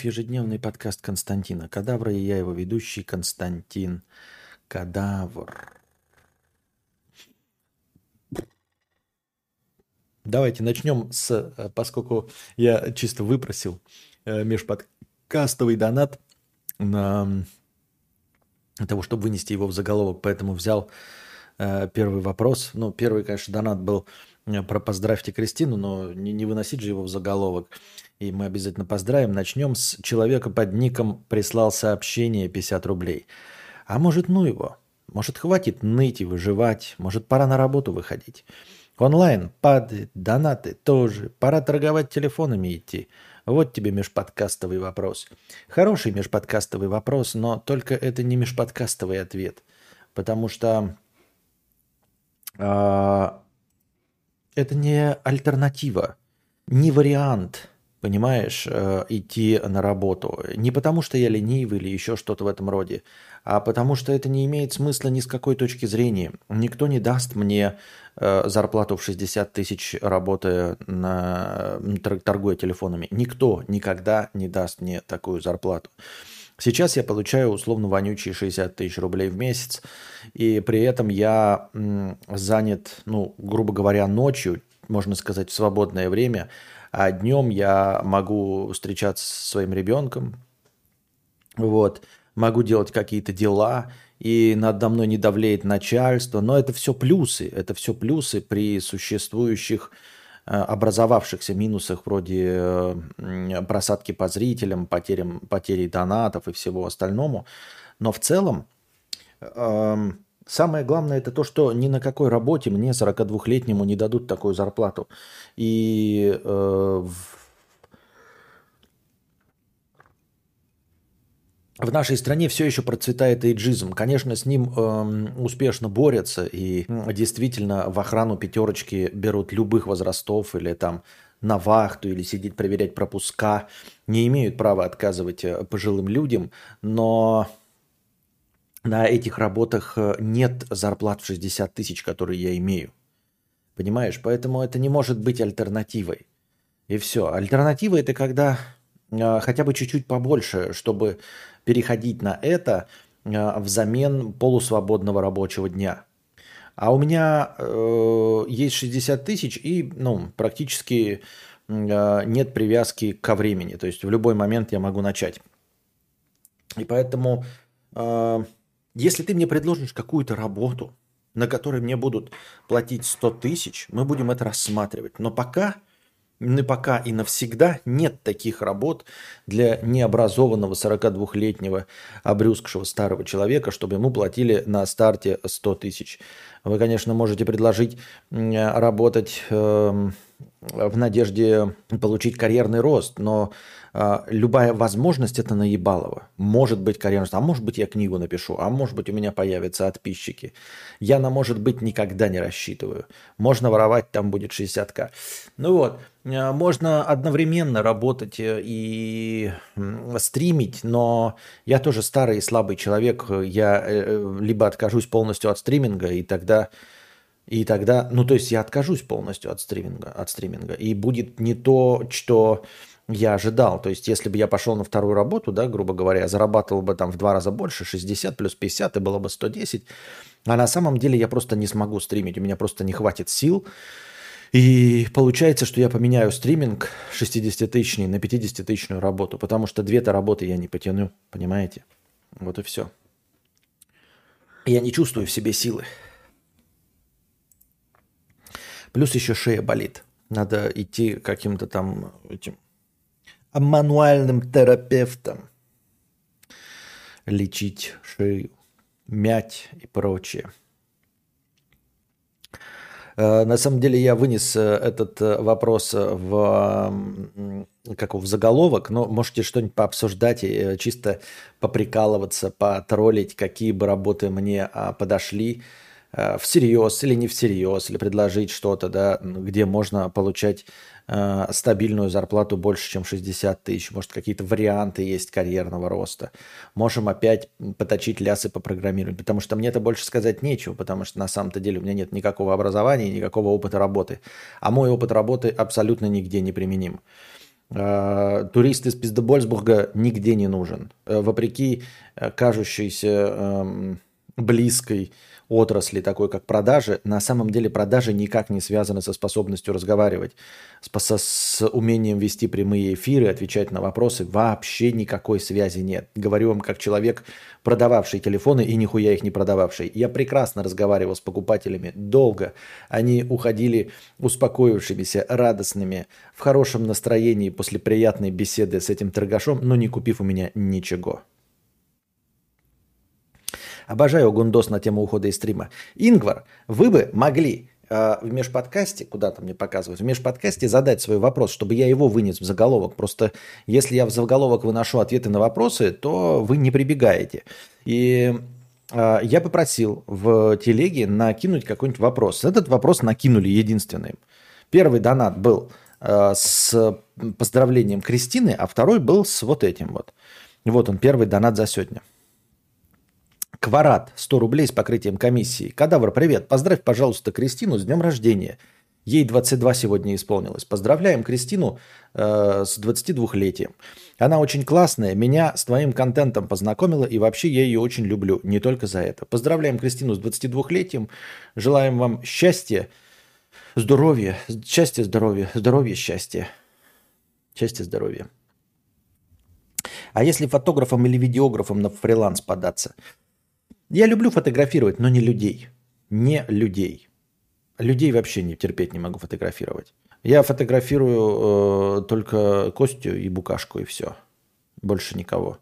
Ежедневный подкаст Константина Кадавра и я его ведущий Константин Кадавр. Давайте начнем с, э, поскольку я чисто выпросил э, межподкастовый донат на того, чтобы вынести его в заголовок, поэтому взял э, первый вопрос. Ну, первый, конечно, донат был про «Поздравьте Кристину», но не, не выносить же его в заголовок. И мы обязательно поздравим. Начнем с человека под ником прислал сообщение 50 рублей. А может, ну его? Может, хватит ныть и выживать? Может, пора на работу выходить? Онлайн падает, донаты тоже. Пора торговать телефонами идти. Вот тебе межподкастовый вопрос. Хороший межподкастовый вопрос, но только это не межподкастовый ответ. Потому что э, это не альтернатива, не вариант, понимаешь, э, идти на работу. Не потому что я ленивый или еще что-то в этом роде, а потому что это не имеет смысла ни с какой точки зрения. Никто не даст мне э, зарплату в 60 тысяч, работая на торгуя телефонами. Никто никогда не даст мне такую зарплату. Сейчас я получаю условно вонючие 60 тысяч рублей в месяц, и при этом я занят, ну, грубо говоря, ночью, можно сказать, в свободное время, а днем я могу встречаться со своим ребенком, вот, могу делать какие-то дела, и надо мной не давлеет начальство. Но это все плюсы. Это все плюсы при существующих образовавшихся минусах вроде просадки по зрителям, потерям, потери донатов и всего остальному. Но в целом эм, самое главное это то, что ни на какой работе мне 42-летнему не дадут такую зарплату. И э, в нашей стране все еще процветает эйджизм. Конечно, с ним э, успешно борются и действительно в охрану пятерочки берут любых возрастов или там на вахту или сидеть проверять пропуска. Не имеют права отказывать э, пожилым людям, но на этих работах э, нет зарплат в 60 тысяч, которые я имею. Понимаешь? Поэтому это не может быть альтернативой. И все. Альтернатива это когда э, хотя бы чуть-чуть побольше, чтобы переходить на это э, взамен полусвободного рабочего дня. А у меня э, есть 60 тысяч и ну, практически э, нет привязки ко времени. То есть в любой момент я могу начать. И поэтому, э, если ты мне предложишь какую-то работу, на которой мне будут платить 100 тысяч, мы будем это рассматривать. Но пока на пока и навсегда нет таких работ для необразованного 42-летнего обрюзгшего старого человека, чтобы ему платили на старте 100 тысяч. Вы, конечно, можете предложить работать эм, в надежде получить карьерный рост, но любая возможность это наебалово. Может быть карьерный рост, а может быть я книгу напишу, а может быть у меня появятся подписчики. Я на может быть никогда не рассчитываю. Можно воровать, там будет 60к. Ну вот, а, можно одновременно работать э, и стримить, но я тоже старый и слабый человек. Я э, э, либо откажусь полностью от стриминга, и тогда и тогда, ну то есть я откажусь полностью от стриминга, от стриминга. И будет не то, что я ожидал. То есть если бы я пошел на вторую работу, да, грубо говоря, зарабатывал бы там в два раза больше, 60 плюс 50, и было бы 110. А на самом деле я просто не смогу стримить, у меня просто не хватит сил. И получается, что я поменяю стриминг 60-тысячный на 50-тысячную работу, потому что две-то работы я не потяну, понимаете? Вот и все. Я не чувствую в себе силы. Плюс еще шея болит. Надо идти каким-то там этим мануальным терапевтом. Лечить шею, мять и прочее. Э, на самом деле я вынес э, этот э, вопрос в, как в заголовок, но можете что-нибудь пообсуждать и чисто поприкалываться, потроллить, какие бы работы мне а, подошли всерьез или не всерьез, или предложить что-то, да, где можно получать э, стабильную зарплату больше, чем 60 тысяч. Может, какие-то варианты есть карьерного роста. Можем опять поточить лясы по программированию, потому что мне это больше сказать нечего, потому что на самом-то деле у меня нет никакого образования, никакого опыта работы. А мой опыт работы абсолютно нигде не применим. Э, турист из Пиздебольсбурга нигде не нужен. Э, вопреки э, кажущейся эм, близкой отрасли, такой как продажи, на самом деле продажи никак не связаны со способностью разговаривать, с, с умением вести прямые эфиры, отвечать на вопросы. Вообще никакой связи нет. Говорю вам как человек, продававший телефоны и нихуя их не продававший. Я прекрасно разговаривал с покупателями долго. Они уходили успокоившимися, радостными, в хорошем настроении после приятной беседы с этим торгашом, но не купив у меня ничего. Обожаю гундос на тему ухода из стрима. Ингвар, вы бы могли э, в межподкасте, куда-то мне показывают, в межподкасте задать свой вопрос, чтобы я его вынес в заголовок. Просто если я в заголовок выношу ответы на вопросы, то вы не прибегаете. И э, я попросил в телеге накинуть какой-нибудь вопрос. Этот вопрос накинули единственным. Первый донат был э, с поздравлением Кристины, а второй был с вот этим вот. Вот он, первый донат за сегодня. Кварат, 100 рублей с покрытием комиссии. Кадавр, привет. Поздравь, пожалуйста, Кристину с днем рождения. Ей 22 сегодня исполнилось. Поздравляем Кристину э, с 22-летием. Она очень классная, меня с твоим контентом познакомила, и вообще я ее очень люблю, не только за это. Поздравляем Кристину с 22-летием, желаем вам счастья, здоровья, счастья, здоровья, здоровья, счастья. Счастья, здоровья. А если фотографом или видеографом на фриланс податься – я люблю фотографировать, но не людей. Не людей. Людей вообще не терпеть не могу фотографировать. Я фотографирую э, только Костю и Букашку и все. Больше никого.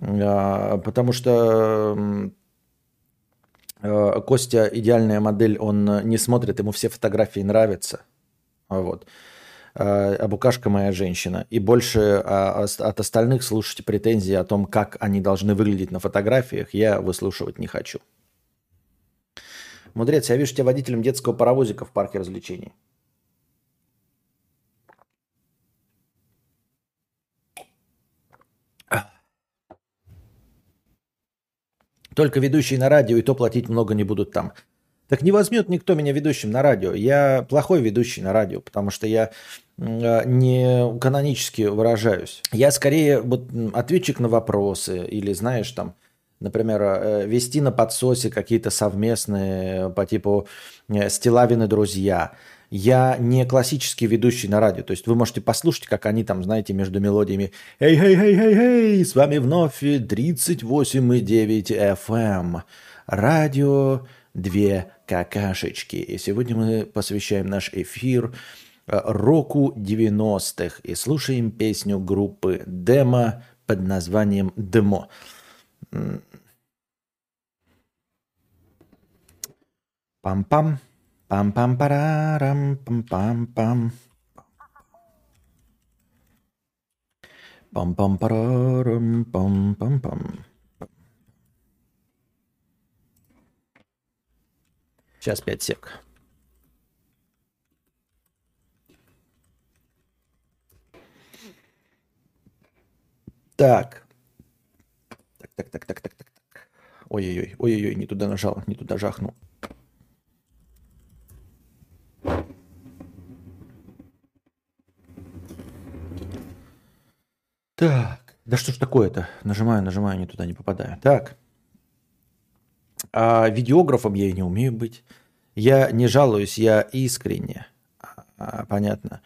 Э, потому что э, Костя идеальная модель, он не смотрит, ему все фотографии нравятся. Вот. Э, а Букашка моя женщина. И больше а, от остальных слушать претензии о том, как они должны выглядеть на фотографиях, я выслушивать не хочу. Мудрец, я вижу тебя водителем детского паровозика в парке развлечений. Только ведущие на радио, и то платить много не будут там. Так не возьмет никто меня ведущим на радио. Я плохой ведущий на радио, потому что я а, не канонически выражаюсь. Я скорее вот ответчик на вопросы или, знаешь, там, например, э, вести на подсосе какие-то совместные по типу э, «Стилавины друзья». Я не классический ведущий на радио. То есть вы можете послушать, как они там, знаете, между мелодиями «Эй, эй, эй, эй, эй, с вами вновь 38,9 FM, радио две какашечки». И сегодня мы посвящаем наш эфир Э, року 90-х и слушаем песню группы Демо под названием Демо. Пам-пам, пам-пам-парарам, пам-пам-пам. Пам-пам-парарам, пам-пам-пам. Сейчас пять сек. Так. Так, так, так, так, так, так, так. Ой-ой-ой, ой-ой-ой, не туда нажал, не туда жахнул. Так, да что ж такое-то? Нажимаю, нажимаю, не туда не попадаю. Так. А видеографом я и не умею быть. Я не жалуюсь, я искренне. А, понятно.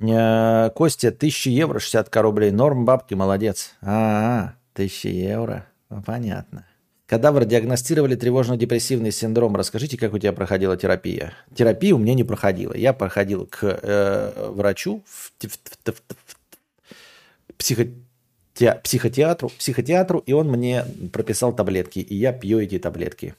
Э, Костя, 1000 евро, 60 рублей. Норм бабки, молодец. А, -а 1000 евро. Ну, понятно. Кадавр диагностировали тревожно-депрессивный синдром. Расскажите, как у тебя проходила терапия? Терапия у меня не проходила. Я проходил к э, врачу, в, в, в, в, в психо, те, психотеатру, психотеатру, и он мне прописал таблетки, и я пью эти таблетки.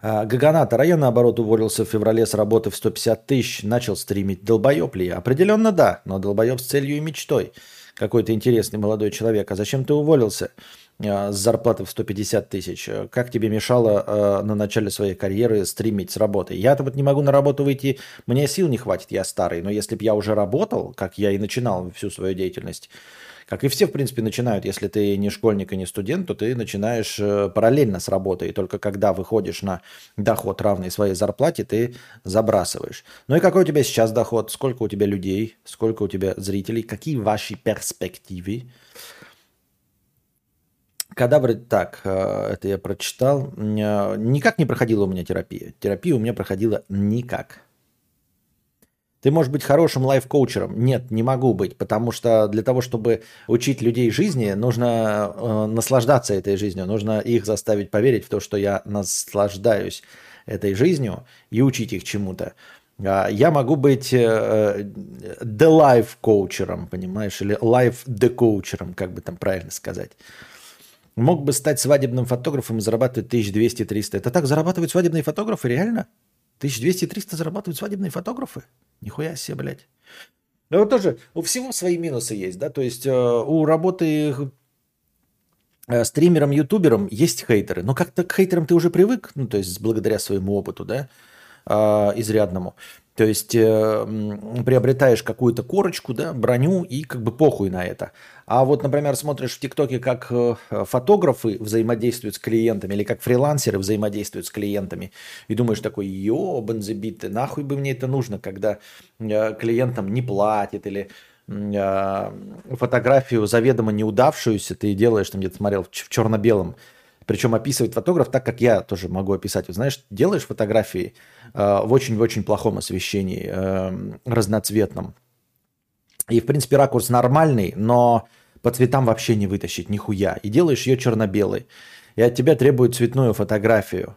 А, Гаганата район, наоборот, уволился в феврале с работы в 150 тысяч, начал стримить. Долбоеб ли я? Определенно да, но долбоеб с целью и мечтой. Какой-то интересный молодой человек. А зачем ты уволился? С зарплатой в 150 тысяч, как тебе мешало на начале своей карьеры стримить с работы? Я-то вот не могу на работу выйти, мне сил не хватит, я старый, но если бы я уже работал, как я и начинал всю свою деятельность, как и все, в принципе, начинают, если ты не школьник и не студент, то ты начинаешь э, параллельно с работой. И только когда выходишь на доход, равный своей зарплате, ты забрасываешь. Ну и какой у тебя сейчас доход? Сколько у тебя людей? Сколько у тебя зрителей? Какие ваши перспективы? Кадабры, так, э, это я прочитал. Э, никак не проходила у меня терапия. Терапия у меня проходила никак. Ты можешь быть хорошим лайф-коучером. Нет, не могу быть, потому что для того, чтобы учить людей жизни, нужно э, наслаждаться этой жизнью, нужно их заставить поверить в то, что я наслаждаюсь этой жизнью и учить их чему-то. А я могу быть э, э, the life коучером, понимаешь, или life the коучером, как бы там правильно сказать. Мог бы стать свадебным фотографом и зарабатывать 1200-300. Это так зарабатывают свадебные фотографы, реально? 1200-300 зарабатывают свадебные фотографы? Нихуя себе, блядь. Ну вот тоже у всего свои минусы есть, да, то есть э, у работы э, стримером, ютубером есть хейтеры, но как-то к хейтерам ты уже привык, ну то есть благодаря своему опыту, да, изрядному. То есть э, приобретаешь какую-то корочку, да, броню и как бы похуй на это. А вот, например, смотришь в ТикТоке, как э, фотографы взаимодействуют с клиентами или как фрилансеры взаимодействуют с клиентами, и думаешь такой, ёбан забитый, нахуй бы мне это нужно, когда э, клиентам не платят или э, фотографию заведомо неудавшуюся ты делаешь, там где-то смотрел в черно-белом, причем описывает фотограф так, как я тоже могу описать. Вот знаешь, делаешь фотографии э, в очень-очень плохом освещении, э, разноцветном. И, в принципе, ракурс нормальный, но по цветам вообще не вытащить нихуя. И делаешь ее черно-белой. И от тебя требуют цветную фотографию.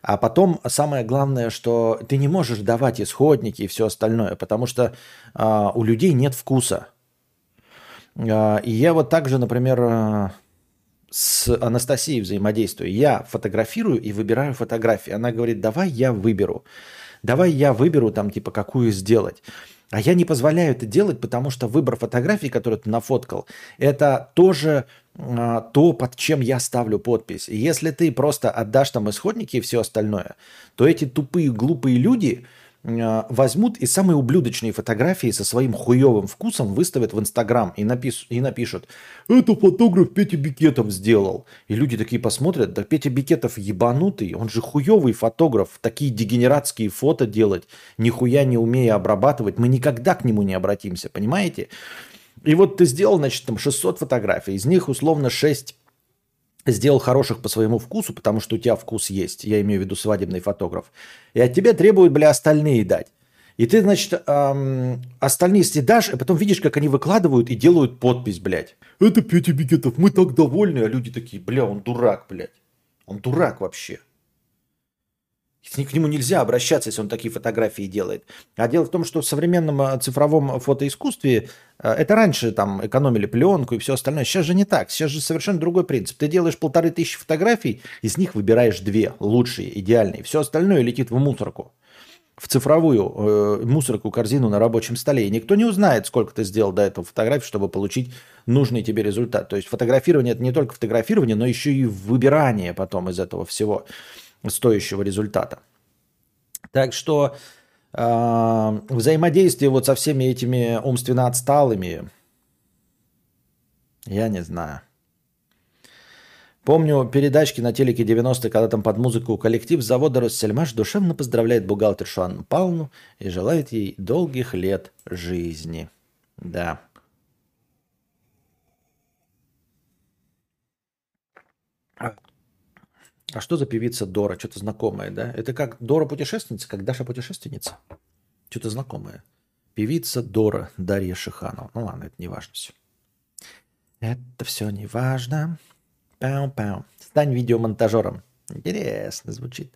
А потом самое главное, что ты не можешь давать исходники и все остальное, потому что э, у людей нет вкуса. Э, и я вот также, например, с Анастасией взаимодействую. Я фотографирую и выбираю фотографии. Она говорит, давай я выберу. Давай я выберу там типа какую сделать. А я не позволяю это делать, потому что выбор фотографий, которую ты нафоткал, это тоже а, то, под чем я ставлю подпись. И если ты просто отдашь там исходники и все остальное, то эти тупые, глупые люди, возьмут и самые ублюдочные фотографии со своим хуевым вкусом выставят в Инстаграм и, напис... и напишут «Это фотограф Петя Бикетов сделал». И люди такие посмотрят, да Петя Бикетов ебанутый, он же хуевый фотограф, такие дегенератские фото делать, нихуя не умея обрабатывать, мы никогда к нему не обратимся, понимаете? И вот ты сделал, значит, там 600 фотографий, из них условно 6 сделал хороших по своему вкусу, потому что у тебя вкус есть, я имею в виду свадебный фотограф, и от тебя требуют, бля, остальные дать. И ты, значит, эм, остальные съедашь, а потом видишь, как они выкладывают и делают подпись, блядь. Это Петя Бигетов, мы так довольны, а люди такие, бля, он дурак, блядь. Он дурак вообще. К нему нельзя обращаться, если он такие фотографии делает. А дело в том, что в современном э, цифровом фотоискусстве э, это раньше там экономили пленку и все остальное. Сейчас же не так. Сейчас же совершенно другой принцип. Ты делаешь полторы тысячи фотографий, из них выбираешь две лучшие, идеальные. Все остальное летит в мусорку. В цифровую э, мусорку, корзину на рабочем столе. И никто не узнает, сколько ты сделал до этого фотографий, чтобы получить нужный тебе результат. То есть фотографирование это не только фотографирование, но еще и выбирание потом из этого всего стоящего результата. Так что э, взаимодействие вот со всеми этими умственно отсталыми, я не знаю. Помню передачки на телеке 90 когда там под музыку коллектив завода «Россельмаш» душевно поздравляет бухгалтершу Анну Павловну и желает ей долгих лет жизни. Да. А что за певица Дора? Что-то знакомое, да? Это как Дора путешественница, как Даша путешественница? Что-то знакомое. Певица Дора Дарья Шиханова. Ну ладно, это не важно все. Это все не важно. Пау-пау. Стань видеомонтажером. Интересно звучит.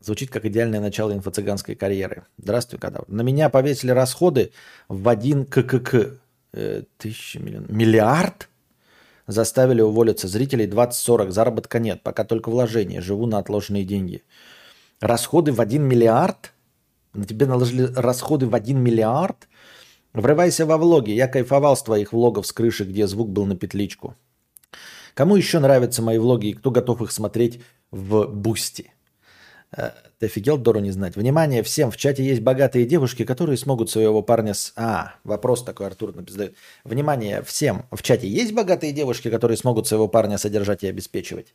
Звучит как идеальное начало инфо-цыганской карьеры. Здравствуй, кадавр. На меня повесили расходы в один ККК. Э, тысяча миллион. Миллиард? Заставили уволиться зрителей 20-40. Заработка нет. Пока только вложения. Живу на отложенные деньги. Расходы в 1 миллиард? На тебе наложили расходы в 1 миллиард? Врывайся во влоги. Я кайфовал с твоих влогов с крыши, где звук был на петличку. Кому еще нравятся мои влоги и кто готов их смотреть в Boosty? Э, ты офигел, Дору не знать. Внимание всем, в чате есть богатые девушки, которые смогут своего парня с... А, вопрос такой Артур напиздает. Внимание всем, в чате есть богатые девушки, которые смогут своего парня содержать и обеспечивать?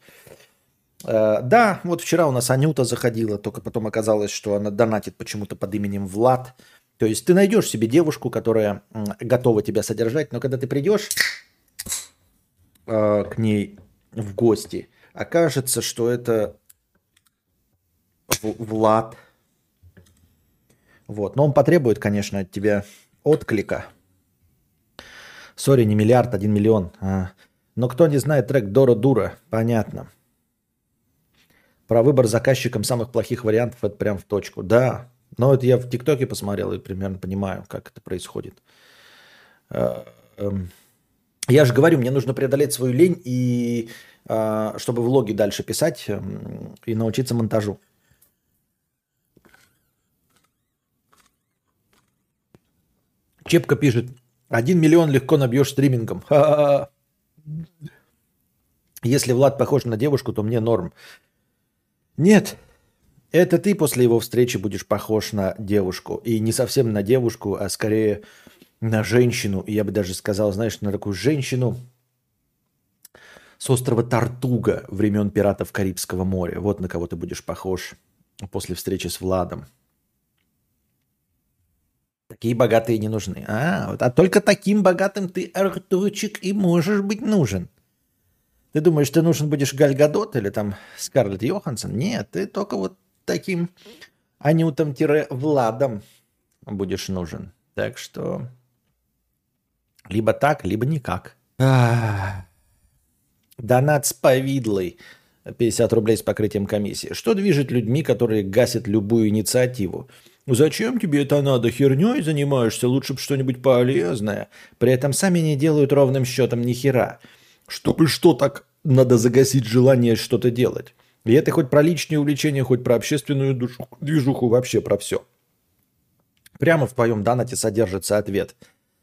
Э, да, вот вчера у нас Анюта заходила, только потом оказалось, что она донатит почему-то под именем Влад. То есть ты найдешь себе девушку, которая готова тебя содержать, но когда ты придешь э, к ней в гости, окажется, что это Влад. Вот. Но он потребует, конечно, от тебя отклика. Sorry, не миллиард, один миллион. А. Но кто не знает трек Дора Дура, понятно. Про выбор заказчиком самых плохих вариантов это прям в точку. Да, но это я в ТикТоке посмотрел и примерно понимаю, как это происходит. А, эм, я же говорю, мне нужно преодолеть свою лень и а, чтобы влоги дальше писать эм, и научиться монтажу. Чепка пишет, один миллион легко набьешь стримингом. Ха-ха-ха. Если Влад похож на девушку, то мне норм. Нет, это ты после его встречи будешь похож на девушку. И не совсем на девушку, а скорее на женщину. И я бы даже сказал, знаешь, на такую женщину с острова Тартуга времен пиратов Карибского моря. Вот на кого ты будешь похож после встречи с Владом. Такие богатые не нужны. А, вот, а только таким богатым ты, Артурчик, и можешь быть нужен. Ты думаешь, ты нужен будешь Гальгадот или там Скарлетт Йоханссон? Нет, ты только вот таким Анютом-Владом будешь нужен. Так что либо так, либо никак. Донат с повидлой. 50 рублей с покрытием комиссии. Что движет людьми, которые гасят любую инициативу? Зачем тебе это надо? Херней занимаешься? Лучше бы что-нибудь полезное. При этом сами не делают ровным счетом ни хера. Чтобы что так надо загасить желание что-то делать. И это хоть про личные увлечения, хоть про общественную душу, движуху, вообще про все. Прямо в твоем донате содержится ответ.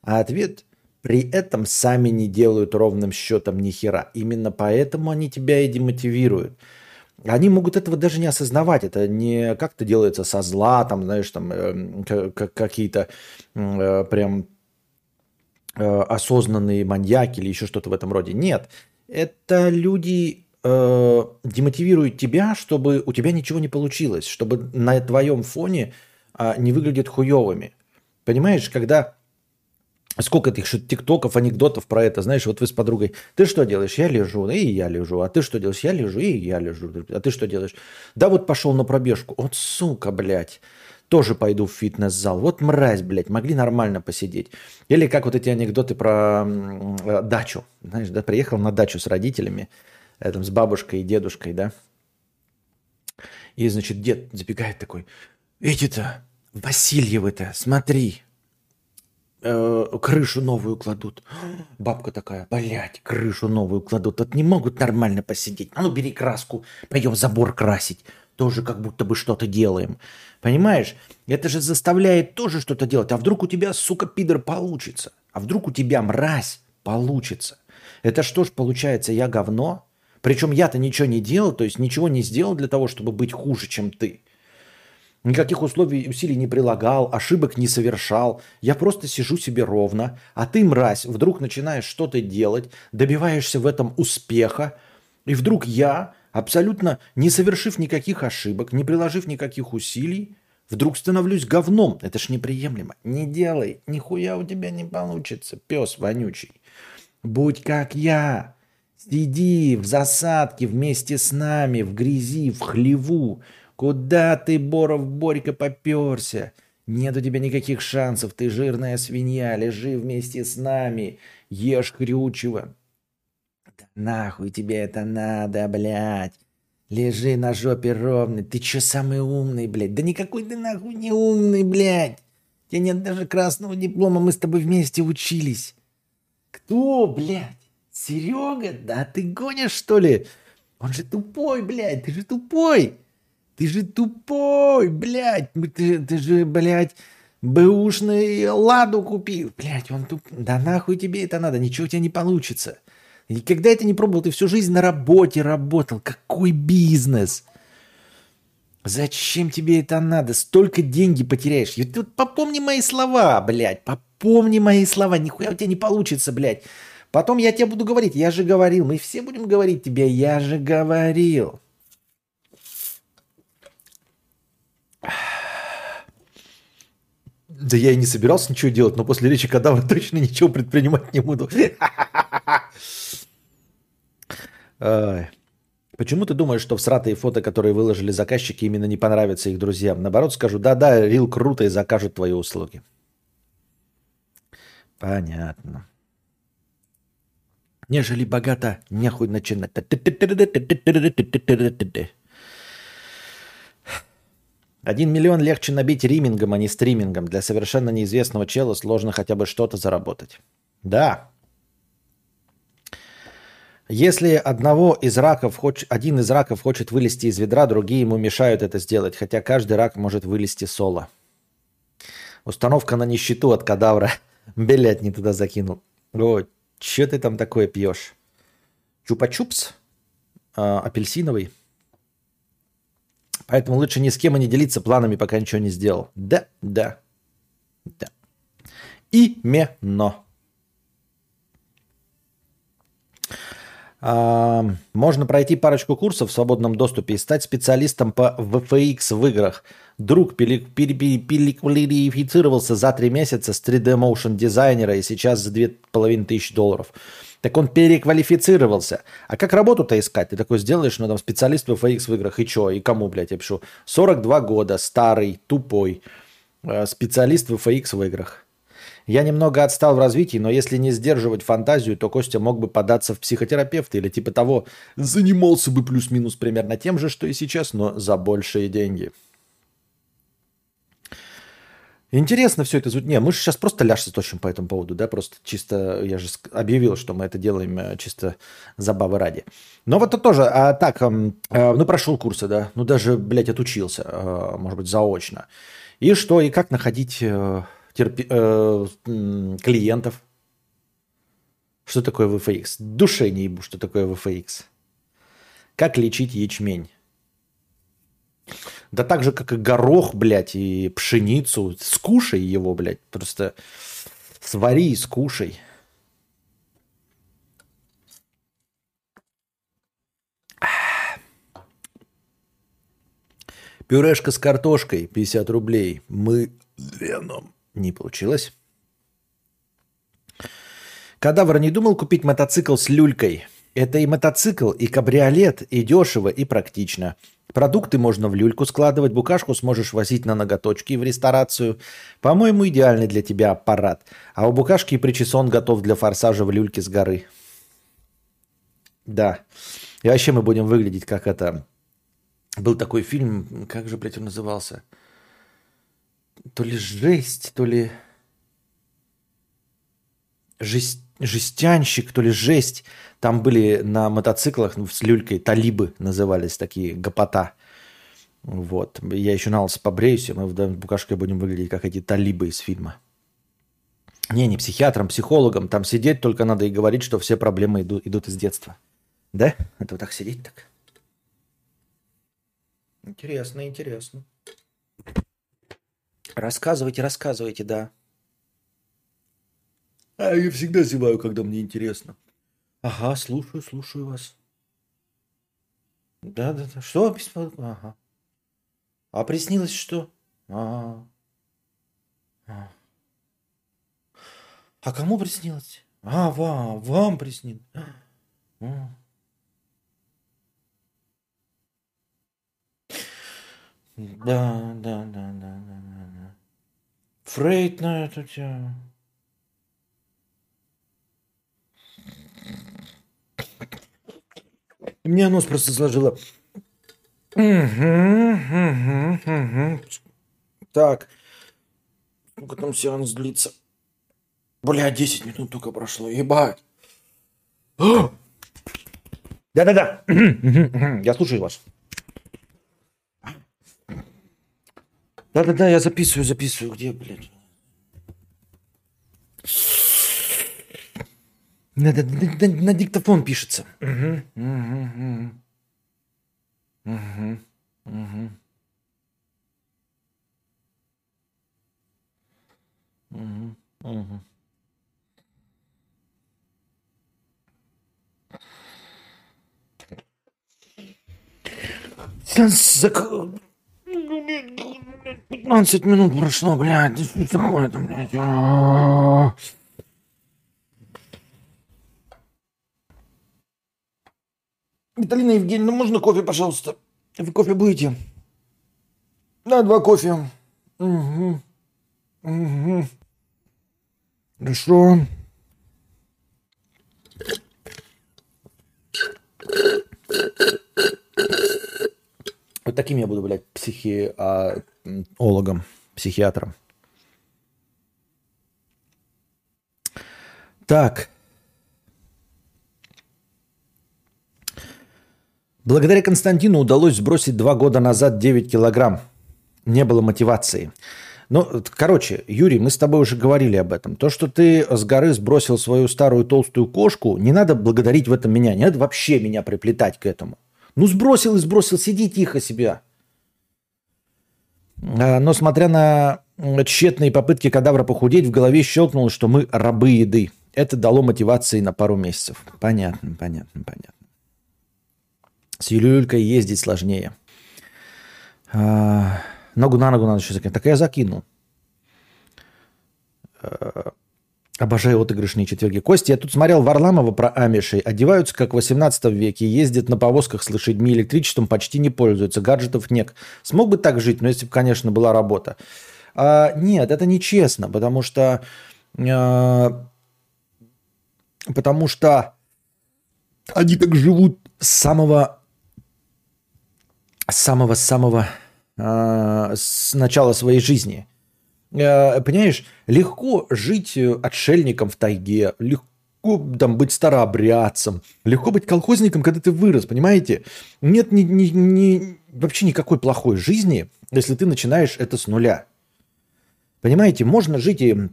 А ответ при этом сами не делают ровным счетом ни хера. Именно поэтому они тебя и демотивируют. Они могут этого даже не осознавать. Это не как-то делается со зла, там, знаешь, там э, какие-то э, прям э, осознанные маньяки или еще что-то в этом роде. Нет. Это люди э, демотивируют тебя, чтобы у тебя ничего не получилось, чтобы на твоем фоне э, не выглядят хуевыми. Понимаешь, когда Сколько этих тиктоков, анекдотов про это, знаешь, вот вы с подругой, ты что делаешь? Я лежу, и я лежу. А ты что делаешь? Я лежу, и я лежу. А ты что делаешь? Да вот пошел на пробежку. Вот сука, блядь. Тоже пойду в фитнес-зал. Вот мразь, блядь, могли нормально посидеть. Или как вот эти анекдоты про э, дачу. Знаешь, да, приехал на дачу с родителями, там, с бабушкой и дедушкой, да. И, значит, дед забегает такой, эти-то, Васильевы-то, смотри, крышу новую кладут. Бабка такая, блядь, крышу новую кладут. Вот не могут нормально посидеть. А ну, бери краску, пойдем забор красить. Тоже как будто бы что-то делаем. Понимаешь? Это же заставляет тоже что-то делать. А вдруг у тебя, сука, пидор, получится? А вдруг у тебя, мразь, получится? Это что ж получается, я говно? Причем я-то ничего не делал, то есть ничего не сделал для того, чтобы быть хуже, чем ты. Никаких условий усилий не прилагал, ошибок не совершал. Я просто сижу себе ровно, а ты, мразь, вдруг начинаешь что-то делать, добиваешься в этом успеха, и вдруг я, абсолютно не совершив никаких ошибок, не приложив никаких усилий, вдруг становлюсь говном. Это ж неприемлемо. Не делай, нихуя у тебя не получится, пес вонючий. Будь как я. Сиди в засадке вместе с нами, в грязи, в хлеву. Куда ты, Боров Борька, поперся? Нет у тебя никаких шансов, ты жирная свинья, лежи вместе с нами, ешь хрючево. Да нахуй тебе это надо, блядь? Лежи на жопе ровно. Ты чё самый умный, блядь? Да никакой ты нахуй не умный, блядь. У тебя нет даже красного диплома, мы с тобой вместе учились. Кто, блядь? Серега? Да ты гонишь, что ли? Он же тупой, блядь, ты же тупой. Ты же тупой, блядь. Ты, ты же, блядь, бэушный ладу купил. Блядь, он туп... Да нахуй тебе это надо, ничего у тебя не получится. И когда это не пробовал, ты всю жизнь на работе работал. Какой бизнес? Зачем тебе это надо? Столько деньги потеряешь. И ты вот попомни мои слова, блядь. Попомни мои слова. Нихуя у тебя не получится, блядь. Потом я тебе буду говорить. Я же говорил. Мы все будем говорить тебе. Я же говорил. Да я и не собирался ничего делать, но после речи кадавра точно ничего предпринимать не буду. Почему ты думаешь, что в сратые фото, которые выложили заказчики, именно не понравятся их друзьям? Наоборот, скажу, да-да, Рил круто и закажут твои услуги. Понятно. Нежели богато, нехуй начинать. Один миллион легче набить римингом, а не стримингом. Для совершенно неизвестного чела сложно хотя бы что-то заработать. Да. Если одного из раков, один из раков хочет вылезти из ведра, другие ему мешают это сделать, хотя каждый рак может вылезти соло. Установка на нищету от кадавра. Блять, не туда закинул. О, что ты там такое пьешь? Чупа-чупс? А, апельсиновый? Поэтому лучше ни с кем и не делиться планами, пока ничего не сделал. Да, да, да. Именно. А, можно пройти парочку курсов в свободном доступе и стать специалистом по VFX в играх. Друг переквалифицировался за три месяца с 3D Motion дизайнера и сейчас за 2500 долларов. Так он переквалифицировался. А как работу-то искать? Ты такой сделаешь, ну там специалист в FX в играх, и что? И кому, блядь, я пишу? 42 года, старый, тупой, э, специалист в FX в играх. Я немного отстал в развитии, но если не сдерживать фантазию, то Костя мог бы податься в психотерапевта или типа того, занимался бы плюс-минус примерно тем же, что и сейчас, но за большие деньги. Интересно все это звучит. Не, мы же сейчас просто ляжцы точим по этому поводу, да, просто чисто, я же объявил, что мы это делаем э, чисто забавы ради. Но вот это тоже, а так, э, ну прошел курсы, да, ну даже, блядь, отучился, э, может быть, заочно. И что, и как находить терпи, клиентов? Что такое VFX? Душе не ебу, что такое VFX. Как лечить ячмень? Да так же, как и горох, блядь, и пшеницу. Скушай его, блядь. Просто свари и скушай. Пюрешка с картошкой 50 рублей. Мы веном. Не получилось. Кадавр не думал купить мотоцикл с люлькой. Это и мотоцикл, и кабриолет, и дешево, и практично. Продукты можно в люльку складывать, букашку сможешь возить на ноготочки в ресторацию. По-моему, идеальный для тебя аппарат. А у букашки и причесон готов для форсажа в люльке с горы. Да. И вообще мы будем выглядеть как это... Был такой фильм, как же, блядь, он назывался? То ли жесть, то ли... Жесть жестянщик, то ли жесть. Там были на мотоциклах ну, с люлькой талибы назывались такие гопота. Вот. Я еще на лысо побреюсь, и мы в букашке будем выглядеть как эти талибы из фильма. Не, не психиатром, психологом. Там сидеть только надо и говорить, что все проблемы идут, идут из детства. Да? Это вот так сидеть так? Интересно, интересно. Рассказывайте, рассказывайте, да. А я всегда зеваю, когда мне интересно. Ага, слушаю, слушаю вас. Да, да, да. Что? Ага. А приснилось что? А, а. А кому приснилось? А, вам, вам приснилось. А. Да, да, да, да, да, да. Фрейд на эту тему. И мне нос просто сложило. Угу, угу, угу. Так. Сколько там сеанс длится? Бля, 10 минут только прошло. Ебать. Да-да-да. Я слушаю вас. Да-да-да, я записываю, записываю. Где, блядь? На, на, на, на диктофон пишется. Угу, угу, угу. Угу, угу. Угу, угу. Зак... 15 минут прошло, блядь. Что такое-то, блядь? Виталина Евгеньевна, можно кофе, пожалуйста? Вы кофе будете? Да, два кофе. Угу. Угу. Хорошо. Вот таким я буду, блядь, психиологом, психиатром. Так. Благодаря Константину удалось сбросить два года назад 9 килограмм. Не было мотивации. Ну, короче, Юрий, мы с тобой уже говорили об этом. То, что ты с горы сбросил свою старую толстую кошку, не надо благодарить в этом меня. Не надо вообще меня приплетать к этому. Ну, сбросил и сбросил, сиди тихо себя. А, но, смотря на тщетные попытки кадавра похудеть, в голове щелкнуло, что мы рабы еды. Это дало мотивации на пару месяцев. Понятно, понятно, понятно. С Юлюлькой ездить сложнее. А, ногу на ногу надо еще закинуть. Так я закинул. А, Обожаю отыгрышные четверги. Костя, я тут смотрел Варламова про амишей. Одеваются, как в 18 веке, ездят на повозках с лошадьми, электричеством почти не пользуются, гаджетов нет. Смог бы так жить, но если бы, конечно, была работа. А, нет, это нечестно, потому что... А, потому что они так живут с самого... С самого-самого... А, с начала своей жизни – Э, понимаешь, легко жить э, отшельником в тайге, легко там, быть старообрядцем, легко быть колхозником, когда ты вырос, понимаете? Нет ни, ни, ни, вообще никакой плохой жизни, если ты начинаешь это с нуля. Понимаете, можно жить и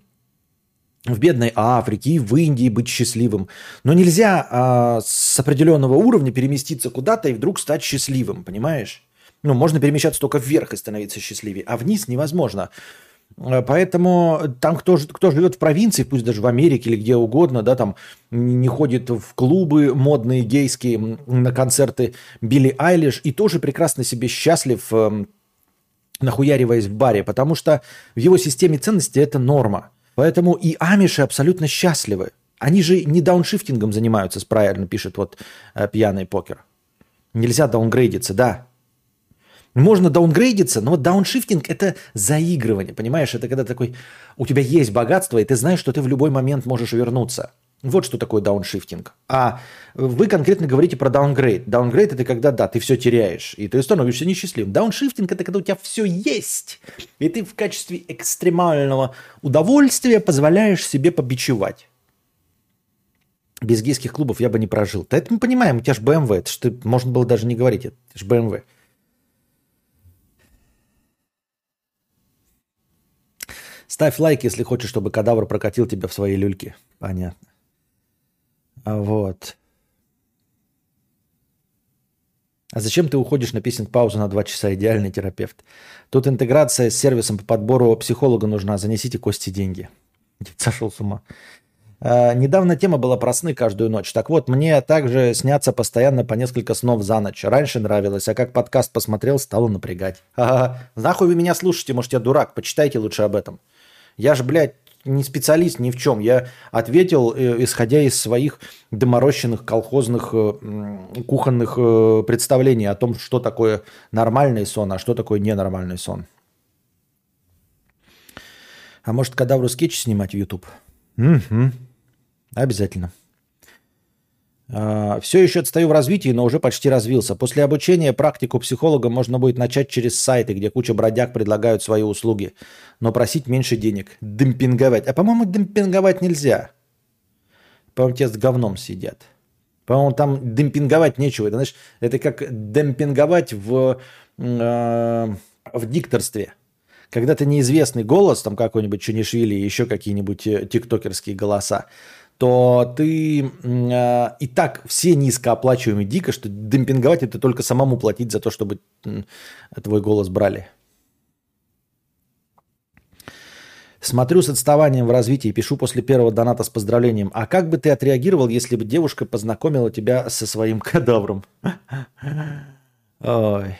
в бедной Африке, и в Индии быть счастливым. Но нельзя а, с определенного уровня переместиться куда-то и вдруг стать счастливым, понимаешь? Ну, можно перемещаться только вверх и становиться счастливее, а вниз невозможно. Э, поэтому там, кто, кто живет в провинции, пусть даже в Америке или где угодно, да, там не ходит в клубы модные, гейские, на концерты Билли Айлиш и тоже прекрасно себе счастлив, эм, нахуяриваясь в баре, потому что в его системе ценностей это норма. Поэтому и амиши абсолютно счастливы. Они же не дауншифтингом занимаются, правильно пишет вот э, пьяный покер. Нельзя даунгрейдиться, да, можно даунгрейдиться, но вот дауншифтинг – это заигрывание, понимаешь? Это когда такой, у тебя есть богатство, и ты знаешь, что ты в любой момент можешь вернуться. Вот что такое дауншифтинг. А вы конкретно говорите про даунгрейд. Даунгрейд – это когда, да, ты все теряешь, и ты становишься несчастливым. Дауншифтинг – это когда у тебя все есть, и ты в качестве экстремального удовольствия позволяешь себе побичевать. Без гейских клубов я бы не прожил. Да это мы понимаем, у тебя же BMW, это что можно было даже не говорить, это же BMW. Ставь лайк, если хочешь, чтобы кадавр прокатил тебя в свои люльки. Понятно. А вот. А зачем ты уходишь на писинг-паузу на два часа? Идеальный терапевт. Тут интеграция с сервисом по подбору психолога нужна. Занесите кости деньги. Сошел с ума. А, недавно тема была про сны каждую ночь. Так вот, мне также снятся постоянно по несколько снов за ночь. Раньше нравилось, а как подкаст посмотрел, стало напрягать. Ага, нахуй вы меня слушаете, может я дурак, почитайте лучше об этом. Я же, блядь, не специалист ни в чем. Я ответил, э, исходя из своих доморощенных колхозных э, кухонных э, представлений о том, что такое нормальный сон, а что такое ненормальный сон. А может, кадавру скетч снимать в YouTube? Угу. Обязательно. А, Все еще отстаю в развитии, но уже почти развился. После обучения практику психолога можно будет начать через сайты, где куча бродяг предлагают свои услуги, но просить меньше денег. Демпинговать. А по-моему, демпинговать нельзя. По-моему, те с говном сидят. По-моему, там демпинговать нечего. Это, знаешь, это как демпинговать в, э, в дикторстве. Когда ты неизвестный голос, там какой-нибудь Чунишвили, еще какие-нибудь э, тиктокерские голоса, то ты э, и так все низкооплачиваемые дико, что демпинговать это только самому платить за то, чтобы твой голос брали. Смотрю с отставанием в развитии, пишу после первого доната с поздравлением. А как бы ты отреагировал, если бы девушка познакомила тебя со своим кадавром? Ой.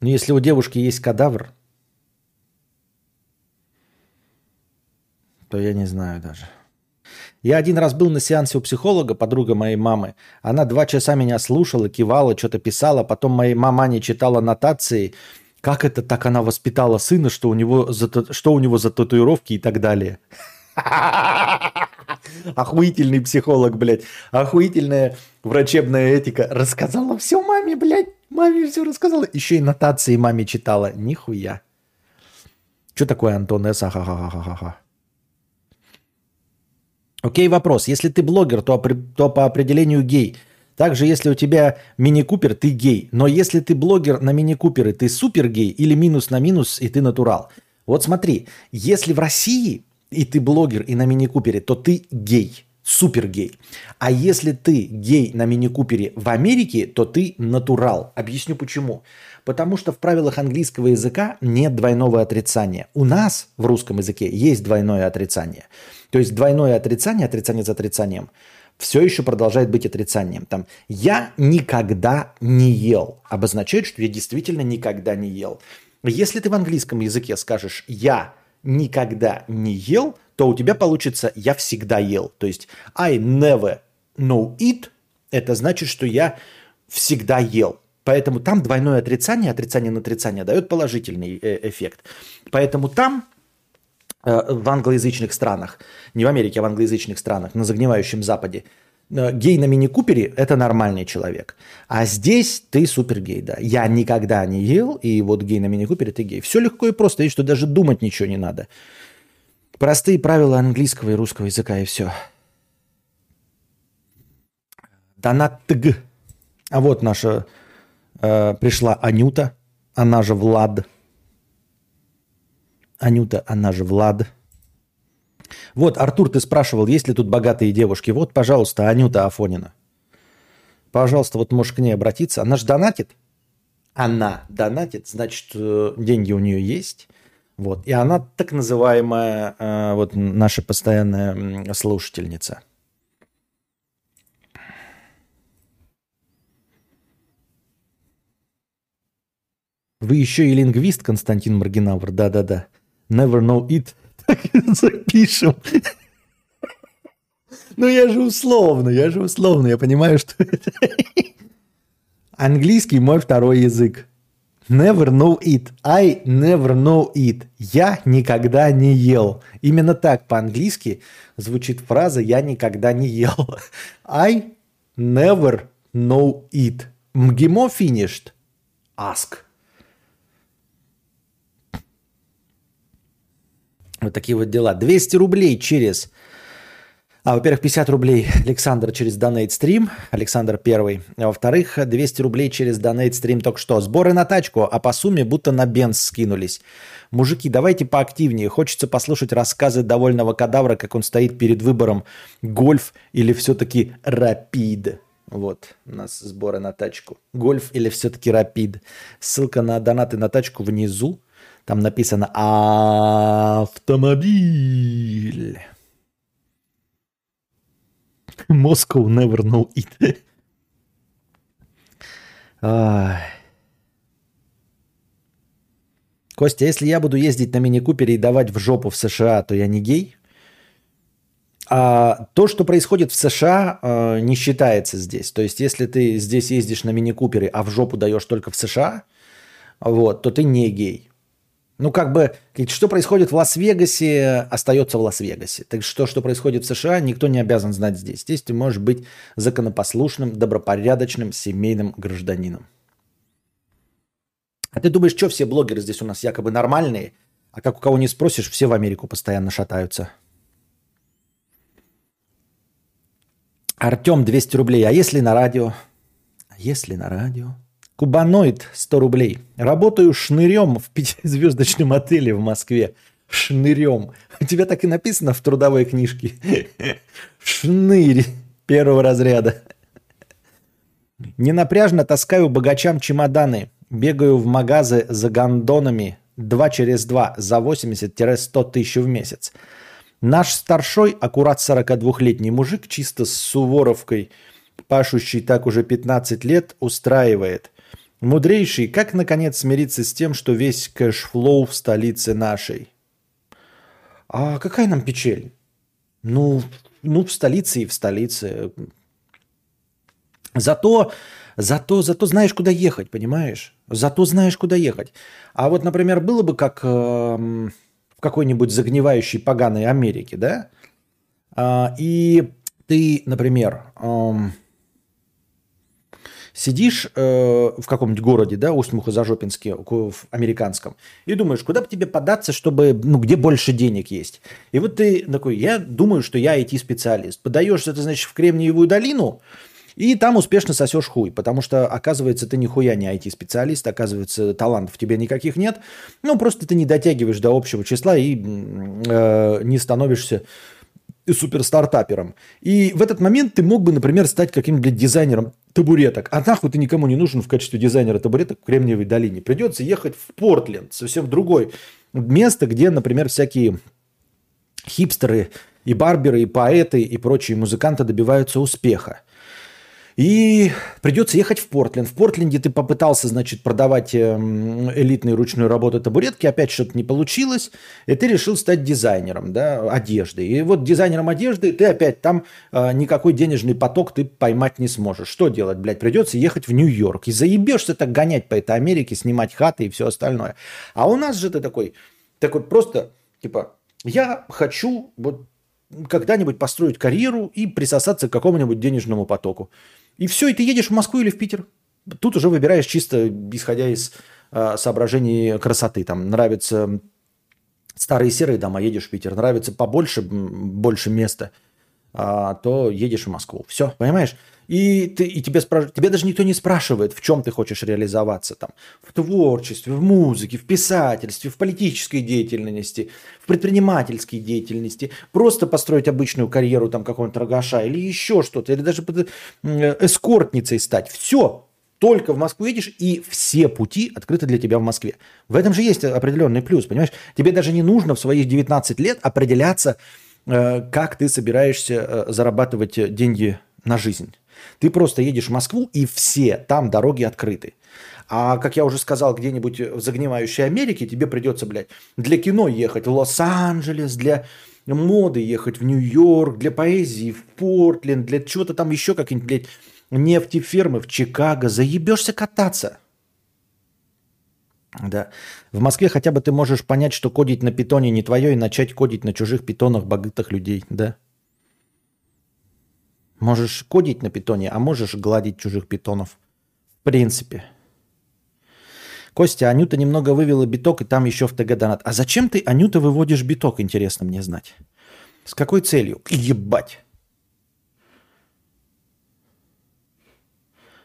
Ну, если у девушки есть кадавр, то я не знаю даже. Я один раз был на сеансе у психолога, подруга моей мамы. Она два часа меня слушала, кивала, что-то писала. Потом моей мама не читала нотации как это так она воспитала сына, что у него за, что у него за татуировки и так далее. Охуительный психолог, блядь. Охуительная врачебная этика. Рассказала все маме, блядь. Маме все рассказала. Еще и нотации маме читала. Нихуя. Что такое Антон С? Ха-ха-ха-ха-ха. Окей, вопрос. Если ты блогер, то, то по определению гей – также, если у тебя мини-купер, ты гей. Но если ты блогер на мини-куперы, ты супер гей или минус на минус, и ты натурал. Вот смотри, если в России и ты блогер и на мини-купере, то ты гей, супер гей. А если ты гей на мини-купере в Америке, то ты натурал. Объясню почему. Потому что в правилах английского языка нет двойного отрицания. У нас в русском языке есть двойное отрицание. То есть двойное отрицание, отрицание за отрицанием – все еще продолжает быть отрицанием. Там «я никогда не ел» обозначает, что я действительно никогда не ел. Если ты в английском языке скажешь «я никогда не ел», то у тебя получится «я всегда ел». То есть «I never know it» – это значит, что я всегда ел. Поэтому там двойное отрицание, отрицание на отрицание дает положительный э, эффект. Поэтому там Э, в англоязычных странах, не в Америке, а в англоязычных странах, на загнивающем Западе, гей на мини-купере – это нормальный человек. А здесь ты супергей, да. Я никогда не ел, и вот гей на мини-купере – ты гей. Все легко и просто, и что даже думать ничего не надо. Простые правила английского и русского языка, и все. Донат ТГ. А вот наша э, пришла Анюта, она же Влад – Анюта, она же Влад. Вот, Артур, ты спрашивал, есть ли тут богатые девушки. Вот, пожалуйста, Анюта Афонина. Пожалуйста, вот можешь к ней обратиться. Она же донатит. Она донатит, значит, э, деньги у нее есть. Вот. И она так называемая, э, вот наша постоянная слушательница. Вы еще и лингвист, Константин Маргинавр. Да-да-да. Never know it. Запишем. Ну я же условно, я же условно, я понимаю, что это... Английский мой второй язык. Never know it. I never know it. Я никогда не ел. Именно так по-английски звучит фраза «я никогда не ел». I never know it. МГИМО finished? Ask. Вот такие вот дела. 200 рублей через... А, во-первых, 50 рублей Александр через Donate Stream, Александр первый. А во-вторых, 200 рублей через Donate Stream только что. Сборы на тачку, а по сумме будто на бенз скинулись. Мужики, давайте поактивнее. Хочется послушать рассказы довольного кадавра, как он стоит перед выбором гольф или все-таки рапид. Вот, у нас сборы на тачку. Гольф или все-таки рапид. Ссылка на донаты на тачку внизу. Там написано автомобиль. Moscow never know it. Костя, если я буду ездить на мини-купере и давать в жопу в США, то я не гей? А то, что происходит в США, э, не считается здесь. То есть, если ты здесь ездишь на мини-купере, а в жопу даешь только в США, вот, то ты не гей. Ну, как бы, что происходит в Лас-Вегасе, остается в Лас-Вегасе. Так что, что происходит в США, никто не обязан знать здесь. Здесь ты можешь быть законопослушным, добропорядочным, семейным гражданином. А ты думаешь, что все блогеры здесь у нас якобы нормальные, а как у кого не спросишь, все в Америку постоянно шатаются. Артем 200 рублей. А если на радио? А если на радио? Кубаноид 100 рублей. Работаю шнырем в пятизвездочном отеле в Москве. шнырем. У тебя так и написано в трудовой книжке. Шнырь первого разряда. Ненапряжно таскаю богачам чемоданы. Бегаю в магазы за гондонами 2 через 2 за 80-100 тысяч в месяц. Наш старшой, аккурат 42-летний мужик, чисто с суворовкой, пашущий так уже 15 лет, устраивает. Мудрейший, как наконец смириться с тем, что весь cash flow в столице нашей? А какая нам печаль? Ну, ну, в столице и в столице. Зато, зато, зато знаешь, куда ехать, понимаешь? Зато знаешь, куда ехать. А вот, например, было бы как э, в какой-нибудь загнивающей поганой Америке, да? А, и ты, например, э, сидишь э, в каком-нибудь городе, да, Усть-Мухозажопинске, в американском, и думаешь, куда бы тебе податься, чтобы, ну, где больше денег есть. И вот ты такой, я думаю, что я IT-специалист. Подаешься, ты, значит, в Кремниевую долину, и там успешно сосешь хуй, потому что, оказывается, ты нихуя не IT-специалист, оказывается, талантов тебе никаких нет. Ну, просто ты не дотягиваешь до общего числа и э, не становишься суперстартапером. И в этот момент ты мог бы, например, стать каким-нибудь дизайнером табуреток. А нахуй ты никому не нужен в качестве дизайнера табуреток в Кремниевой долине. Придется ехать в Портленд, совсем другое место, где, например, всякие хипстеры и барберы, и поэты, и прочие музыканты добиваются успеха. И придется ехать в Портленд. В Портленде ты попытался, значит, продавать эм, элитную ручную работу табуретки, опять что-то не получилось, и ты решил стать дизайнером да, одежды. И вот дизайнером одежды ты опять там э, никакой денежный поток ты поймать не сможешь. Что делать, блядь? Придется ехать в Нью-Йорк. И заебешься так гонять по этой Америке, снимать хаты и все остальное. А у нас же ты такой, такой просто, типа, я хочу вот когда-нибудь построить карьеру и присосаться к какому-нибудь денежному потоку. И все, и ты едешь в Москву или в Питер. Тут уже выбираешь чисто исходя из э, соображений красоты. Там нравятся старые серые дома, едешь в Питер. Нравится побольше, больше места, а, то едешь в Москву. Все, понимаешь? И, ты, и тебе, спраш... тебе даже никто не спрашивает, в чем ты хочешь реализоваться. Там, в творчестве, в музыке, в писательстве, в политической деятельности, в предпринимательской деятельности. Просто построить обычную карьеру там какого-нибудь рогаша или еще что-то. Или даже эскортницей стать. Все, только в Москву едешь, и все пути открыты для тебя в Москве. В этом же есть определенный плюс, понимаешь? Тебе даже не нужно в своих 19 лет определяться, э, как ты собираешься э, зарабатывать деньги на жизнь. Ты просто едешь в Москву, и все там дороги открыты. А, как я уже сказал, где-нибудь в загнивающей Америке тебе придется, блядь, для кино ехать в Лос-Анджелес, для моды ехать в Нью-Йорк, для поэзии в Портленд, для чего-то там еще как-нибудь, блядь, нефтефермы в Чикаго. Заебешься кататься. Да. В Москве хотя бы ты можешь понять, что кодить на питоне не твое и начать кодить на чужих питонах богатых людей, да? Можешь кодить на питоне, а можешь гладить чужих питонов. В принципе. Костя, Анюта немного вывела биток, и там еще в ТГ донат. А зачем ты, Анюта, выводишь биток, интересно мне знать? С какой целью? Ебать.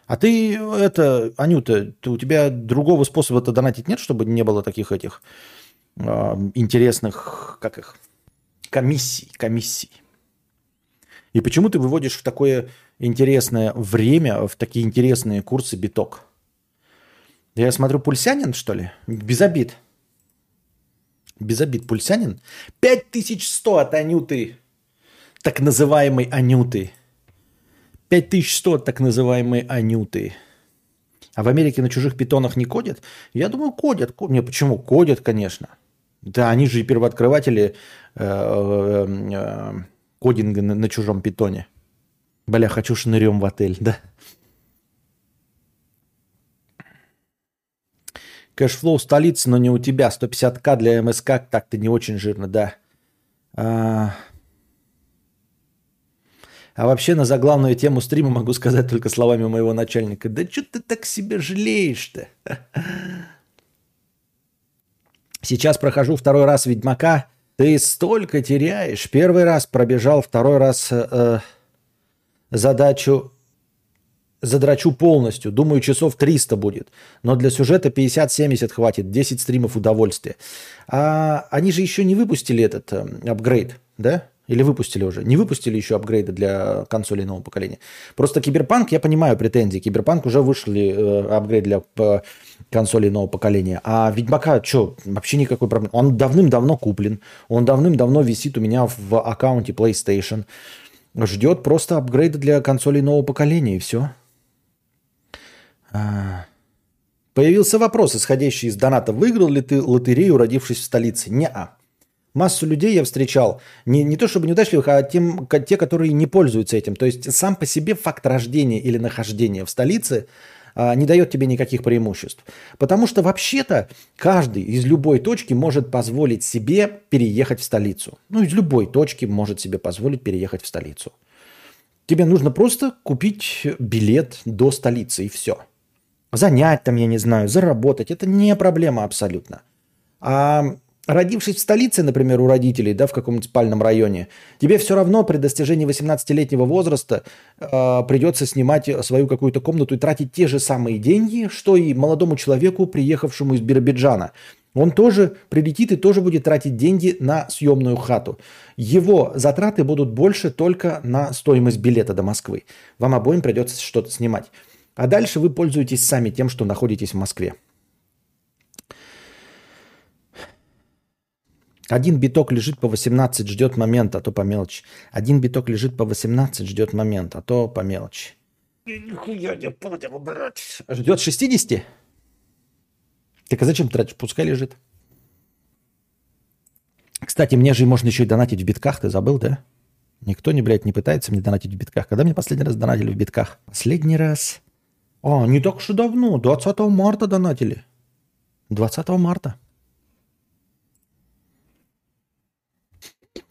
А ты, это, Анюта, ты, у тебя другого способа-то донатить нет, чтобы не было таких этих э, интересных, как их, комиссий, комиссий? И почему ты выводишь в такое интересное время, в такие интересные курсы биток? Я смотрю, пульсянин, что ли? Без обид. Без обид пульсянин. 5100 от Анюты. Так называемой Анюты. 5100 от так называемой Анюты. А в Америке на чужих питонах не кодят? Я думаю, кодят. Не, почему? Кодят, конечно. Да, они же и первооткрыватели э, э, э, кодинга на, на чужом питоне. Бля, хочу шнырем в отель, да? Cash flow столица, но не у тебя. 150к для МСК так-то не очень жирно, да. А... а вообще на заглавную тему стрима могу сказать только словами моего начальника. Да что ты так себя жалеешь-то? Сейчас прохожу второй раз Ведьмака ты столько теряешь. Первый раз пробежал, второй раз э, задачу задрачу полностью. Думаю, часов 300 будет. Но для сюжета 50-70 хватит. 10 стримов удовольствия. А они же еще не выпустили этот э, апгрейд, да? Или выпустили уже? Не выпустили еще апгрейды для консолей нового поколения. Просто Киберпанк, я понимаю претензии. Киберпанк уже вышли э, апгрейд для э, консолей нового поколения. А Ведьмака, что, вообще никакой проблемы. Он давным-давно куплен. Он давным-давно висит у меня в аккаунте PlayStation. Ждет просто апгрейда для консолей нового поколения и все. А... Появился вопрос, исходящий из доната. Выиграл ли ты лотерею, родившись в столице? Не-а. Массу людей я встречал, не, не то чтобы неудачливых, а тем, те, которые не пользуются этим. То есть сам по себе факт рождения или нахождения в столице не дает тебе никаких преимуществ. Потому что вообще-то каждый из любой точки может позволить себе переехать в столицу. Ну, из любой точки может себе позволить переехать в столицу. Тебе нужно просто купить билет до столицы и все. Занять там, я не знаю, заработать. Это не проблема абсолютно. А родившись в столице, например, у родителей, да, в каком-нибудь спальном районе, тебе все равно при достижении 18-летнего возраста э, придется снимать свою какую-то комнату и тратить те же самые деньги, что и молодому человеку, приехавшему из Биробиджана. Он тоже прилетит и тоже будет тратить деньги на съемную хату. Его затраты будут больше только на стоимость билета до Москвы. Вам обоим придется что-то снимать. А дальше вы пользуетесь сами тем, что находитесь в Москве. Один биток лежит по 18, ждет момента, а то по мелочи. Один биток лежит по 18, ждет момент, а то по мелочи. Нихуя не понял, брат. Ждет 60? Так а зачем тратишь? Пускай лежит. Кстати, мне же можно еще и донатить в битках, ты забыл, да? Никто не, блядь, не пытается мне донатить в битках. Когда мне последний раз донатили в битках? Последний раз? А, не так уж и давно. 20 марта донатили. 20 марта.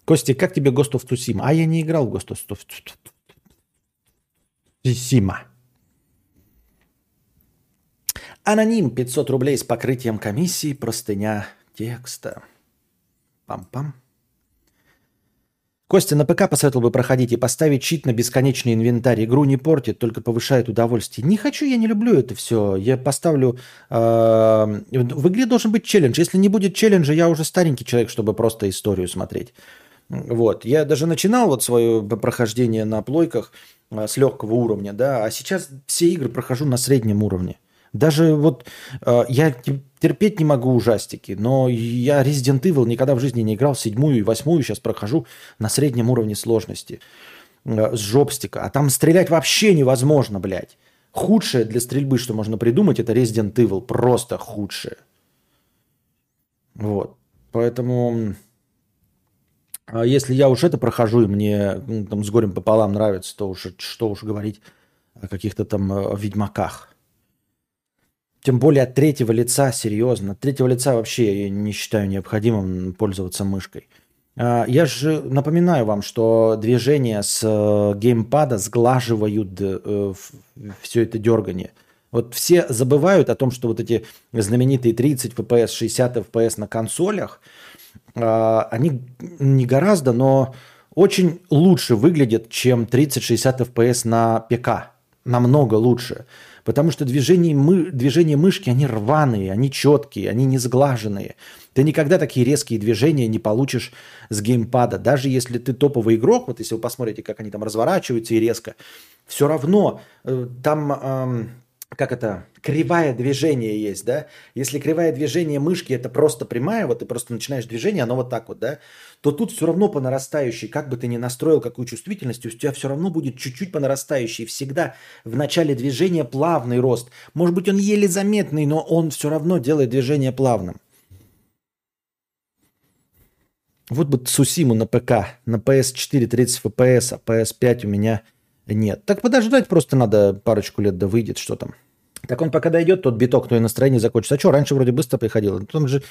Костя, как тебе Ghost of Tsushima? А я не играл в Ghost of Tsushima. Аноним 500 рублей с покрытием комиссии, простыня текста. Пам-пам. Костя, на ПК посоветовал бы проходить и поставить чит на бесконечный инвентарь. Игру не портит, только повышает удовольствие. Не хочу, я не люблю это все. Я поставлю... Э, в игре должен быть челлендж. Если не будет челленджа, я уже старенький человек, чтобы просто историю смотреть. Вот. Я даже начинал вот свое прохождение на плойках а, с легкого уровня, да, а сейчас все игры прохожу на среднем уровне. Даже вот э, я терпеть не могу ужастики, но я Resident Evil никогда в жизни не играл, седьмую и восьмую сейчас прохожу на среднем уровне сложности э, с жопстика. А там стрелять вообще невозможно, блядь. Худшее для стрельбы, что можно придумать, это Resident Evil. Просто худшее. Вот. Поэтому а если я уж это прохожу, и мне ну, там с горем пополам нравится, то уж что уж говорить о каких-то там э, ведьмаках. Тем более от третьего лица, серьезно. От третьего лица вообще я не считаю необходимым пользоваться мышкой. А, я же напоминаю вам, что движения с э, геймпада сглаживают э, все это дергание. Вот все забывают о том, что вот эти знаменитые 30 FPS, 60 FPS на консолях – а, они не гораздо, но очень лучше выглядят, чем 30-60 FPS на ПК. Намного лучше. Потому что движения, мы, движения мышки, они рваные, они четкие, они не сглаженные. Ты никогда такие резкие движения не получишь с геймпада. Даже если ты топовый игрок, вот если вы посмотрите, как они там разворачиваются и резко, все равно э, там как это, кривая движение есть, да? Если кривая движение мышки это просто прямая, вот ты просто начинаешь движение, оно вот так вот, да? То тут все равно по нарастающей, как бы ты ни настроил какую чувствительность, у тебя все равно будет чуть-чуть по нарастающей. Всегда в начале движения плавный рост. Может быть, он еле заметный, но он все равно делает движение плавным. Вот бы Сусиму на ПК, на PS4 30 FPS, а PS5 у меня нет. Так подождать просто надо парочку лет, да выйдет, что там. Так он пока дойдет, тот биток, то и настроение закончится. А что, раньше вроде быстро приходило. Там же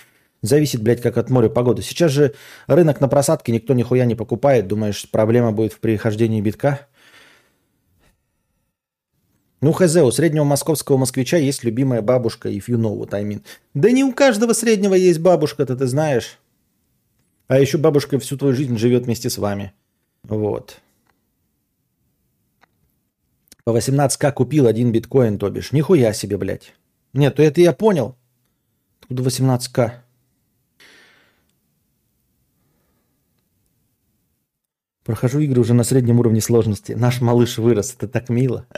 зависит, блядь, как от моря погоды. Сейчас же рынок на просадке, никто нихуя не покупает. Думаешь, проблема будет в прихождении битка? Ну, хз, у среднего московского москвича есть любимая бабушка, if you know what I mean. Да не у каждого среднего есть бабушка-то, ты знаешь. А еще бабушка всю твою жизнь живет вместе с вами. Вот. По 18к купил один биткоин, то бишь. Нихуя себе, блядь. Нет, то это я понял. Откуда 18к? Прохожу игры уже на среднем уровне сложности. Наш малыш вырос, это так мило.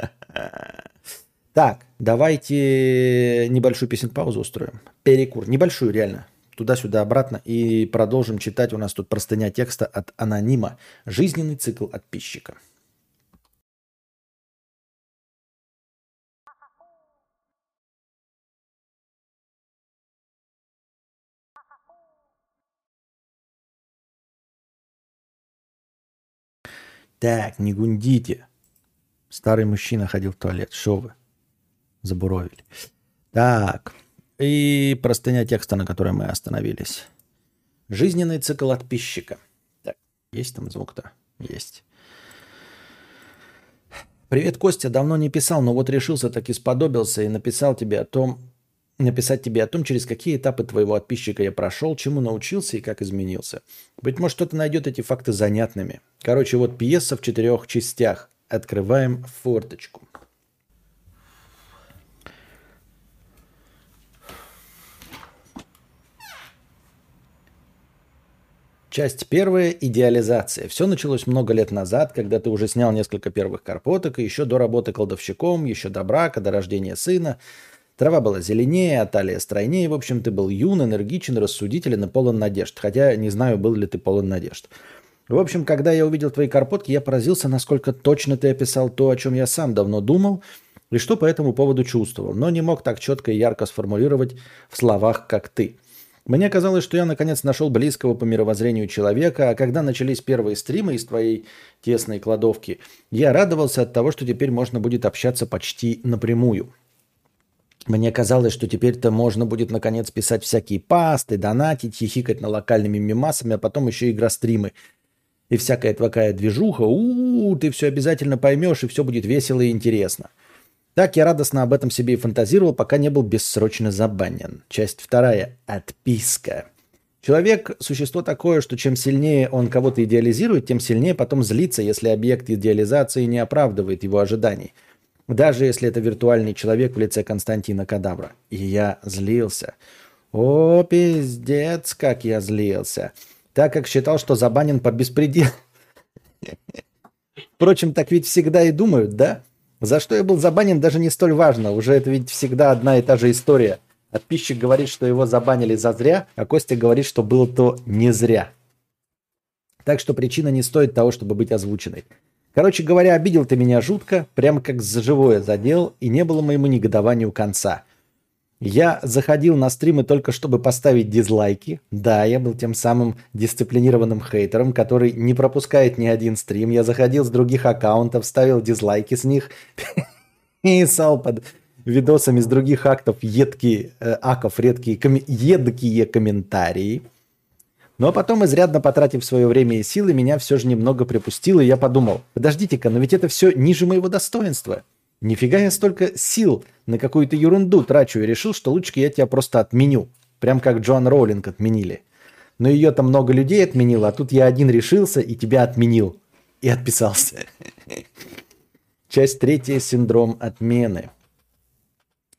Так, давайте небольшую песен паузу устроим. Перекур. Небольшую, реально. Туда-сюда, обратно. И продолжим читать. У нас тут простыня текста от анонима. Жизненный цикл отписчика. Так, не гундите. Старый мужчина ходил в туалет. Шо вы? Забуровили. Так. И простыня текста, на которой мы остановились. Жизненный цикл отписчика. Так, есть там звук-то? Есть. Привет, Костя. Давно не писал, но вот решился, так и сподобился и написал тебе о том, написать тебе о том, через какие этапы твоего отписчика я прошел, чему научился и как изменился. Быть может, кто-то найдет эти факты занятными. Короче, вот пьеса в четырех частях. Открываем форточку. Часть первая – идеализация. Все началось много лет назад, когда ты уже снял несколько первых карпоток, и еще до работы кладовщиком, еще до брака, до рождения сына – Трава была зеленее, а талия стройнее. В общем, ты был юн, энергичен, рассудителен и полон надежд. Хотя не знаю, был ли ты полон надежд. В общем, когда я увидел твои карпотки, я поразился, насколько точно ты описал то, о чем я сам давно думал, и что по этому поводу чувствовал, но не мог так четко и ярко сформулировать в словах, как ты. Мне казалось, что я наконец нашел близкого по мировоззрению человека, а когда начались первые стримы из твоей тесной кладовки, я радовался от того, что теперь можно будет общаться почти напрямую. Мне казалось, что теперь-то можно будет наконец писать всякие пасты, донатить, хихикать на локальными мемасами, а потом еще игростримы. И всякая такая движуха, у, -у, у ты все обязательно поймешь, и все будет весело и интересно. Так я радостно об этом себе и фантазировал, пока не был бессрочно забанен. Часть вторая. Отписка. Человек – существо такое, что чем сильнее он кого-то идеализирует, тем сильнее потом злится, если объект идеализации не оправдывает его ожиданий – даже если это виртуальный человек в лице Константина Кадавра. И я злился. О, пиздец, как я злился. Так как считал, что забанен по беспределу. Впрочем, так ведь всегда и думают, да? За что я был забанен, даже не столь важно. Уже это ведь всегда одна и та же история. Подписчик говорит, что его забанили за зря, а Костя говорит, что было то не зря. Так что причина не стоит того, чтобы быть озвученной. Короче говоря, обидел ты меня жутко, прямо как за живое задел, и не было моему негодованию конца. Я заходил на стримы только чтобы поставить дизлайки. Да, я был тем самым дисциплинированным хейтером, который не пропускает ни один стрим. Я заходил с других аккаунтов, ставил дизлайки с них, писал под видосами с других актов едкие, э, аков редкие, едкие комментарии – но потом, изрядно потратив свое время и силы, меня все же немного припустило, и я подумал, подождите-ка, но ведь это все ниже моего достоинства. Нифига я столько сил на какую-то ерунду трачу и решил, что лучше я тебя просто отменю. Прям как Джоан Роулинг отменили. Но ее там много людей отменило, а тут я один решился и тебя отменил. И отписался. Часть третья. Синдром отмены.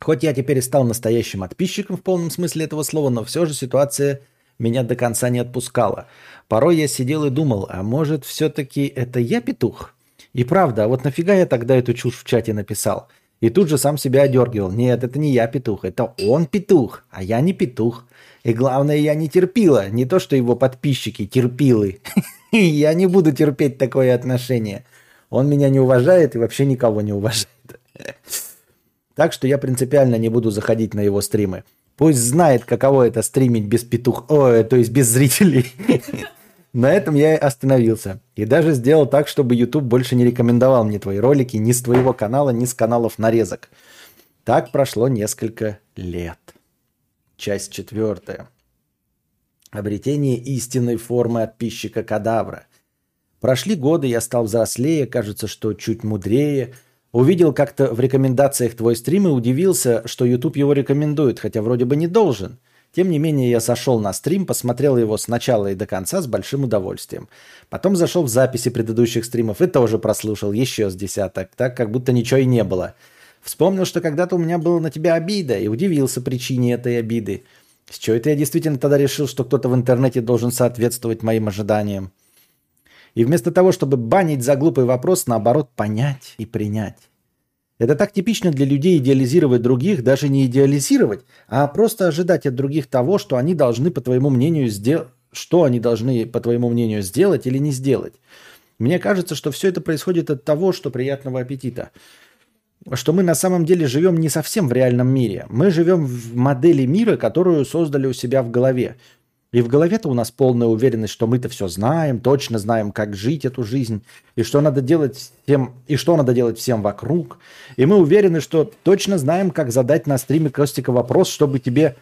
Хоть я теперь и стал настоящим подписчиком в полном смысле этого слова, но все же ситуация меня до конца не отпускало. Порой я сидел и думал, а может все-таки это я петух? И правда, а вот нафига я тогда эту чушь в чате написал? И тут же сам себя одергивал. Нет, это не я петух, это он петух, а я не петух. И главное, я не терпила. Не то, что его подписчики терпилы. Я не буду терпеть такое отношение. Он меня не уважает и вообще никого не уважает. Так что я принципиально не буду заходить на его стримы. Пусть знает, каково это стримить без петух, о, то есть без зрителей. На этом я остановился. И даже сделал так, чтобы YouTube больше не рекомендовал мне твои ролики ни с твоего канала, ни с каналов нарезок. Так прошло несколько лет. Часть четвертая. Обретение истинной формы отписчика кадавра. Прошли годы, я стал взрослее, кажется, что чуть мудрее – Увидел как-то в рекомендациях твой стрим и удивился, что YouTube его рекомендует, хотя вроде бы не должен. Тем не менее, я зашел на стрим, посмотрел его с начала и до конца с большим удовольствием. Потом зашел в записи предыдущих стримов и тоже прослушал еще с десяток, так как будто ничего и не было. Вспомнил, что когда-то у меня была на тебя обида и удивился причине этой обиды. С чего это я действительно тогда решил, что кто-то в интернете должен соответствовать моим ожиданиям? И вместо того, чтобы банить за глупый вопрос, наоборот, понять и принять. Это так типично для людей идеализировать других, даже не идеализировать, а просто ожидать от других того, что они должны, по твоему мнению, сделать, что они должны, по твоему мнению, сделать или не сделать. Мне кажется, что все это происходит от того, что приятного аппетита. Что мы на самом деле живем не совсем в реальном мире. Мы живем в модели мира, которую создали у себя в голове. И в голове-то у нас полная уверенность, что мы-то все знаем, точно знаем, как жить эту жизнь, и что надо делать всем, и что надо делать всем вокруг. И мы уверены, что точно знаем, как задать на стриме Костика вопрос, чтобы тебе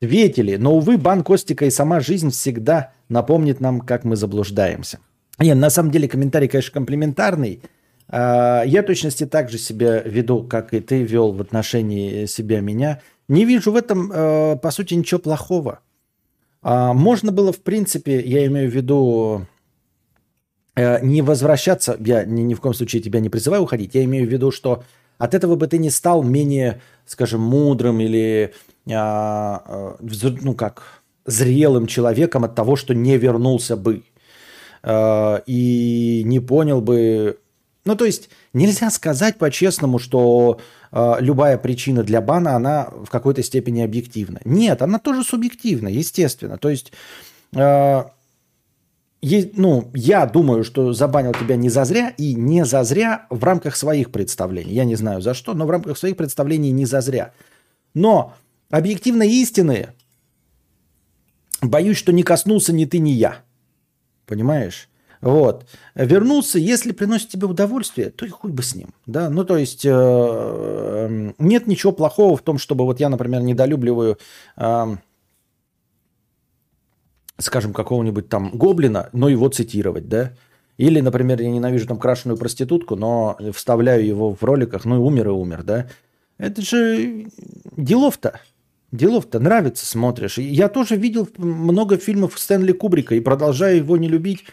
ответили. Но, увы, бан Костика и сама жизнь всегда напомнит нам, как мы заблуждаемся. Нет, на самом деле комментарий, конечно, комплементарный. А, я точности так же себя веду, как и ты вел в отношении себя меня. Не вижу в этом, э, по сути, ничего плохого. А, можно было, в принципе, я имею в виду, э, не возвращаться, я ни, ни в коем случае тебя не призываю уходить, я имею в виду, что от этого бы ты не стал менее, скажем, мудрым или, а, э, ну как, зрелым человеком от того, что не вернулся бы. Э, и не понял бы, ну то есть нельзя сказать по-честному, что э, любая причина для бана, она в какой-то степени объективна. Нет, она тоже субъективна, естественно. То есть, э, есть, ну, я думаю, что забанил тебя не зазря и не зазря в рамках своих представлений. Я не знаю за что, но в рамках своих представлений не зазря. Но объективные истины, боюсь, что не коснулся ни ты, ни я. Понимаешь? Вот. Вернулся, если приносит тебе удовольствие, то и хуй бы с ним. Да? Ну, то есть э, эм, нет ничего плохого в том, чтобы вот я, например, недолюбливаю, э, скажем, какого-нибудь там гоблина, но его цитировать, да? Или, например, я ненавижу там крашеную проститутку, но вставляю его в роликах, ну и умер и умер, да? Это же делов-то. Делов-то нравится, смотришь. Я тоже видел много фильмов Стэнли Кубрика и продолжаю его не любить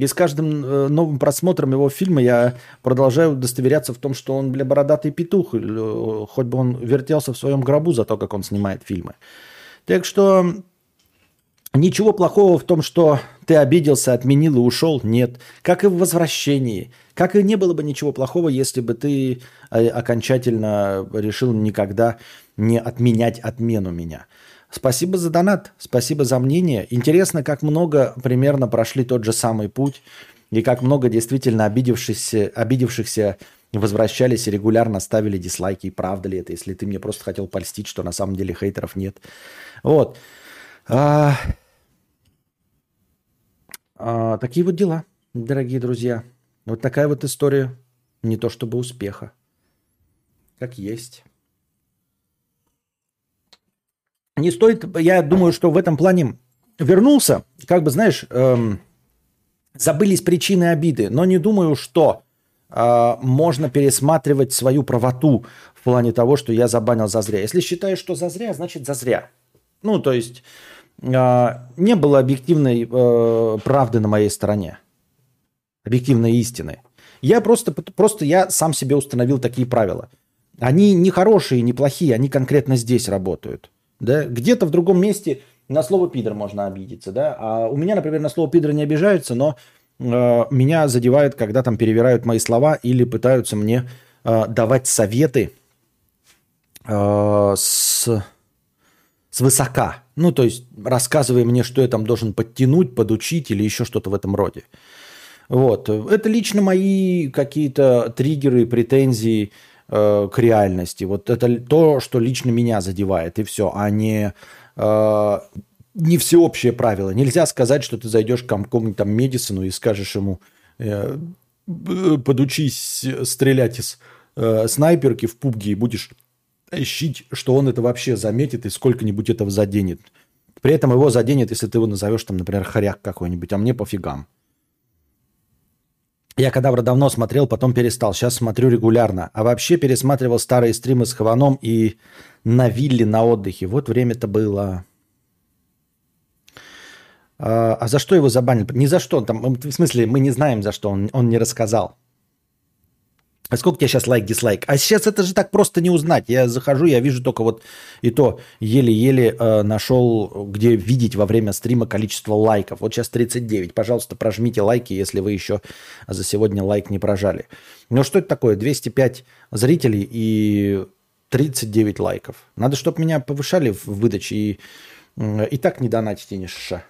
и с каждым э, новым просмотром его фильма я продолжаю удостоверяться в том, что он, бля, бородатый петух, э, хоть бы он вертелся в своем гробу за то, как он снимает фильмы. Так что ничего плохого в том, что ты обиделся, отменил и ушел, нет. Как и в возвращении. Как и не было бы ничего плохого, если бы ты э, окончательно решил никогда не отменять отмену меня. Спасибо за донат, спасибо за мнение. Интересно, как много примерно прошли тот же самый путь, и как много действительно обидевшихся, обидевшихся возвращались и регулярно ставили дизлайки. И правда ли это, если ты мне просто хотел польстить, что на самом деле хейтеров нет. Вот. А, а, такие вот дела, дорогие друзья. Вот такая вот история. Не то чтобы успеха. Как есть. Не стоит, я думаю, что в этом плане вернулся, как бы, знаешь, эм, забылись причины обиды, но не думаю, что э, можно пересматривать свою правоту в плане того, что я забанил за зря. Если считаешь, что за зря, значит за зря. Ну, то есть э, не было объективной э, правды на моей стороне, объективной истины. Я просто, просто я сам себе установил такие правила. Они не хорошие, не плохие, они конкретно здесь работают. Да? Где-то в другом месте на слово пидор можно обидеться. Да? А у меня, например, на слово пидор не обижаются, но э, меня задевают, когда там перевирают мои слова или пытаются мне э, давать советы э, с высока. Ну, то есть рассказывая мне, что я там должен подтянуть, подучить или еще что-то в этом роде. Вот. Это лично мои какие-то триггеры, претензии, э, к реальности. Вот это то, что лично меня задевает, и все, а не, э, не всеобщее правило. Нельзя сказать, что ты зайдешь к какому-нибудь там медицину и скажешь ему, э, подучись стрелять из э, снайперки в пубге и будешь ищить, что он это вообще заметит и сколько-нибудь этого заденет. При этом его заденет, если ты его назовешь, там, например, хоряк какой-нибудь, а мне пофигам. Я Кадавра давно смотрел, потом перестал. Сейчас смотрю регулярно. А вообще пересматривал старые стримы с Хованом и на вилле на отдыхе. Вот время-то было. А, а за что его забанили? Ни за что. Там, в смысле, мы не знаем, за что он, он не рассказал. А сколько у тебя сейчас лайк-дизлайк? А сейчас это же так просто не узнать. Я захожу, я вижу только вот и то еле-еле э, нашел, где видеть во время стрима количество лайков. Вот сейчас 39. Пожалуйста, прожмите лайки, если вы еще за сегодня лайк не прожали. Ну что это такое? 205 зрителей и 39 лайков. Надо, чтобы меня повышали в выдаче и, и так не донатите ни шиша.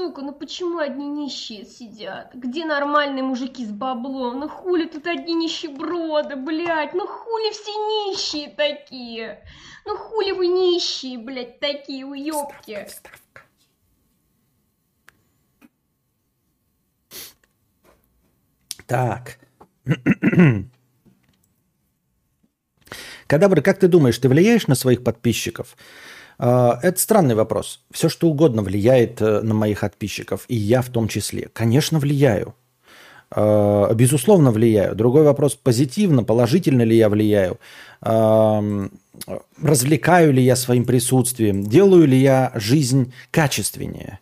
Сука, ну почему одни нищие сидят? Где нормальные мужики с баблом? Ну хули тут одни нищеброды, блядь? Ну хули все нищие такие? Ну хули вы нищие, блядь, такие уёбки? Так. Кадабр, как ты думаешь, ты влияешь на своих подписчиков? А, это странный вопрос. Все, что угодно влияет э, на моих подписчиков, и я в том числе. Конечно, влияю. А, безусловно, влияю. Другой вопрос, позитивно, положительно ли я влияю? А, развлекаю ли я своим присутствием? Делаю ли я жизнь качественнее?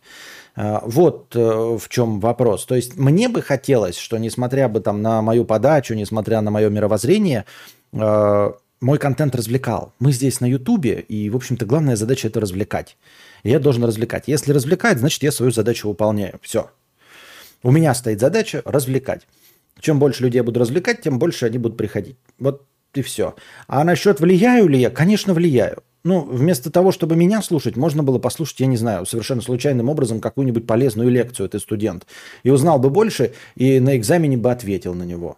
Вот э, в чем вопрос. То есть мне бы хотелось, что несмотря бы там на мою подачу, несмотря на мое мировоззрение, мой контент развлекал. Мы здесь на Ютубе, и, в общем-то, главная задача это развлекать. Я должен развлекать. Если развлекать, значит, я свою задачу выполняю. Все. У меня стоит задача развлекать. Чем больше людей я буду развлекать, тем больше они будут приходить. Вот и все. А насчет влияю ли я? Конечно, влияю. Ну, вместо того, чтобы меня слушать, можно было послушать, я не знаю, совершенно случайным образом какую-нибудь полезную лекцию, ты студент. И узнал бы больше, и на экзамене бы ответил на него.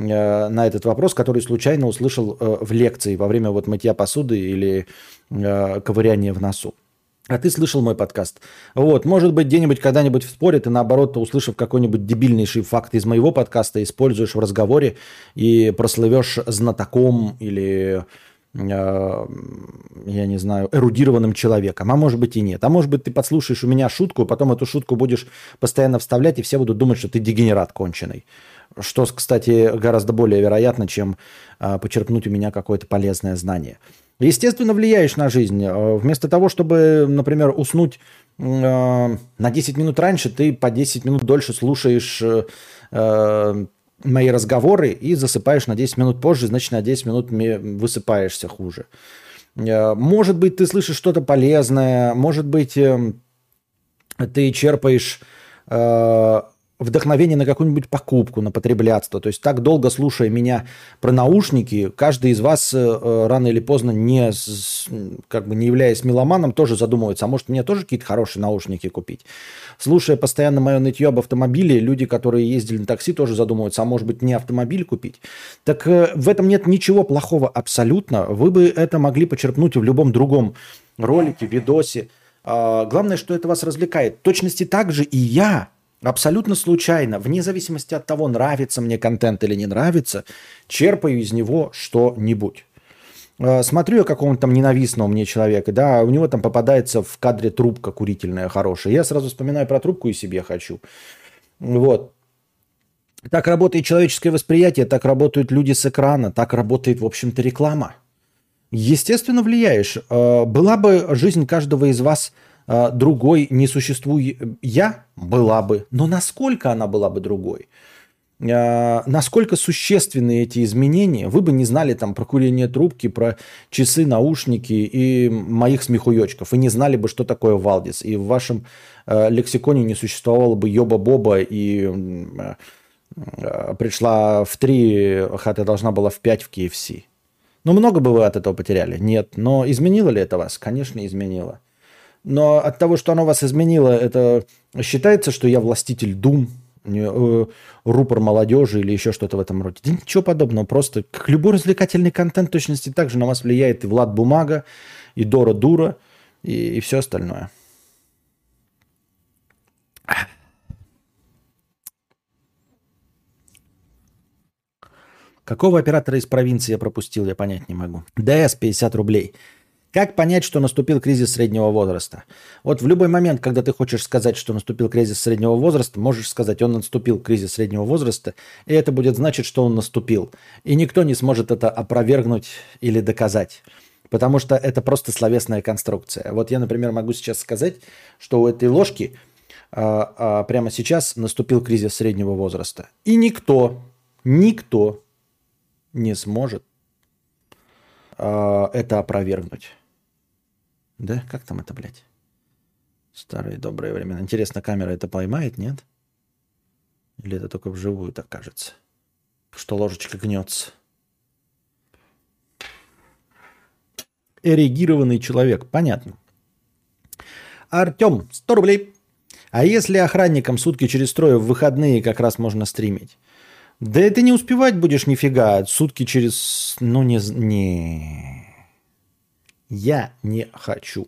Э, на этот вопрос, который случайно услышал э, в лекции во время вот мытья посуды или э, ковыряния в носу. А ты слышал мой подкаст. Вот, может быть, где-нибудь когда-нибудь в споре ты, наоборот, услышав какой-нибудь дебильнейший факт из моего подкаста, используешь в разговоре и прослывешь знатоком или, я не знаю, эрудированным человеком. А может быть и нет. А может быть, ты подслушаешь у меня шутку, потом эту шутку будешь постоянно вставлять, и все будут думать, что ты дегенерат конченый. Что, кстати, гораздо более вероятно, чем а, почерпнуть у меня какое-то полезное знание. Естественно, влияешь на жизнь. А, вместо того, чтобы, например, уснуть а, на 10 минут раньше, ты по 10 минут дольше слушаешь мои разговоры и засыпаешь на 10 минут позже, значит, на 10 минут высыпаешься хуже. Может быть, ты слышишь что-то полезное, может быть, эм, ты черпаешь вдохновение на какую-нибудь покупку, на потреблятство. То есть так долго слушая меня про наушники, каждый из вас э, э, рано или поздно, не, как бы не являясь меломаном, тоже задумывается, а может мне тоже какие-то хорошие наушники купить. Слушая постоянно мое нытье об автомобиле, люди, которые ездили на такси, тоже задумываются, а может быть не автомобиль купить. Так э, в этом нет ничего плохого абсолютно. Вы бы это могли почерпнуть в любом другом ролике, видосе. А, главное, что это вас развлекает. В точности так же и я абсолютно случайно, вне зависимости от того, нравится мне контент или не нравится, черпаю из него что-нибудь. Э, смотрю я какого-то там ненавистного мне человека, да, у него там попадается в кадре трубка курительная хорошая. Я сразу вспоминаю про трубку и себе хочу. Вот. Так работает человеческое восприятие, так работают люди с экрана, так работает, в общем-то, реклама. Естественно, влияешь. Э, была бы жизнь каждого из вас – другой не существует я, была бы. Но насколько она была бы другой? А, насколько существенны эти изменения, вы бы не знали там про курение трубки, про часы, наушники и моих смехуёчков, и не знали бы, что такое Валдис, и в вашем э, лексиконе не существовало бы Йоба-Боба, и э, пришла в три, хотя должна была в пять в KFC. Ну, много бы вы от этого потеряли? Нет. Но изменило ли это вас? Конечно, изменило. Но от того, что оно вас изменило, это считается, что я властитель дум, э, рупор молодежи или еще что-то в этом роде. Да ничего подобного. Просто как любой развлекательный контент точности так же на вас влияет и Влад Бумага, и Дора Дура, и, и все остальное. Какого оператора из провинции я пропустил, я понять не могу. ДС 50 рублей. Как понять, что наступил кризис среднего возраста? Вот в любой момент, когда ты хочешь сказать, что наступил кризис среднего возраста, можешь сказать, он наступил кризис среднего возраста, и это будет значить, что он наступил. И никто не сможет это опровергнуть или доказать. Потому что это просто словесная конструкция. Вот я, например, могу сейчас сказать, что у этой ложки а, а прямо сейчас наступил кризис среднего возраста. И никто, никто не сможет а, это опровергнуть. Да? Как там это, блядь? Старые добрые времена. Интересно, камера это поймает, нет? Или это только вживую так кажется? Что ложечка гнется. Эрегированный человек. Понятно. Артем, 100 рублей. А если охранникам сутки через трое в выходные как раз можно стримить? Да это не успевать будешь нифига. Сутки через... Ну, не... не... Я не хочу.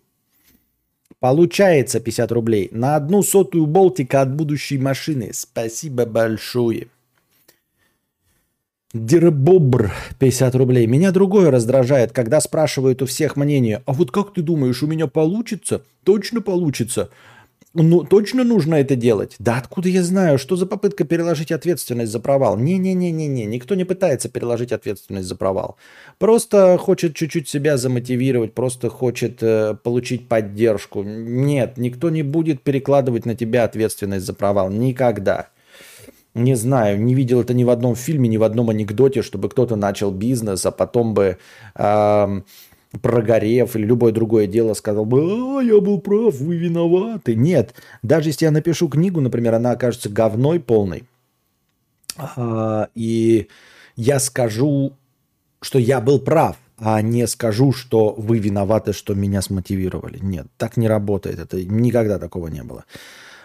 Получается 50 рублей. На одну сотую болтика от будущей машины. Спасибо большое. Дербобр 50 рублей. Меня другое раздражает, когда спрашивают у всех мнение. А вот как ты думаешь, у меня получится? Точно получится. Ну, точно нужно это делать? Да откуда я знаю? Что за попытка переложить ответственность за провал? Не-не-не-не-не, никто не пытается переложить ответственность за провал. Просто хочет чуть-чуть себя замотивировать, просто хочет э, получить поддержку. Нет, никто не будет перекладывать на тебя ответственность за провал. Никогда. Не знаю, не видел это ни в одном фильме, ни в одном анекдоте, чтобы кто-то начал бизнес, а потом бы... Э, прогорев или любое другое дело, сказал бы, а, я был прав, вы виноваты. Нет, даже если я напишу книгу, например, она окажется говной полной, а, и я скажу, что я был прав, а не скажу, что вы виноваты, что меня смотивировали. Нет, так не работает. Это никогда такого не было.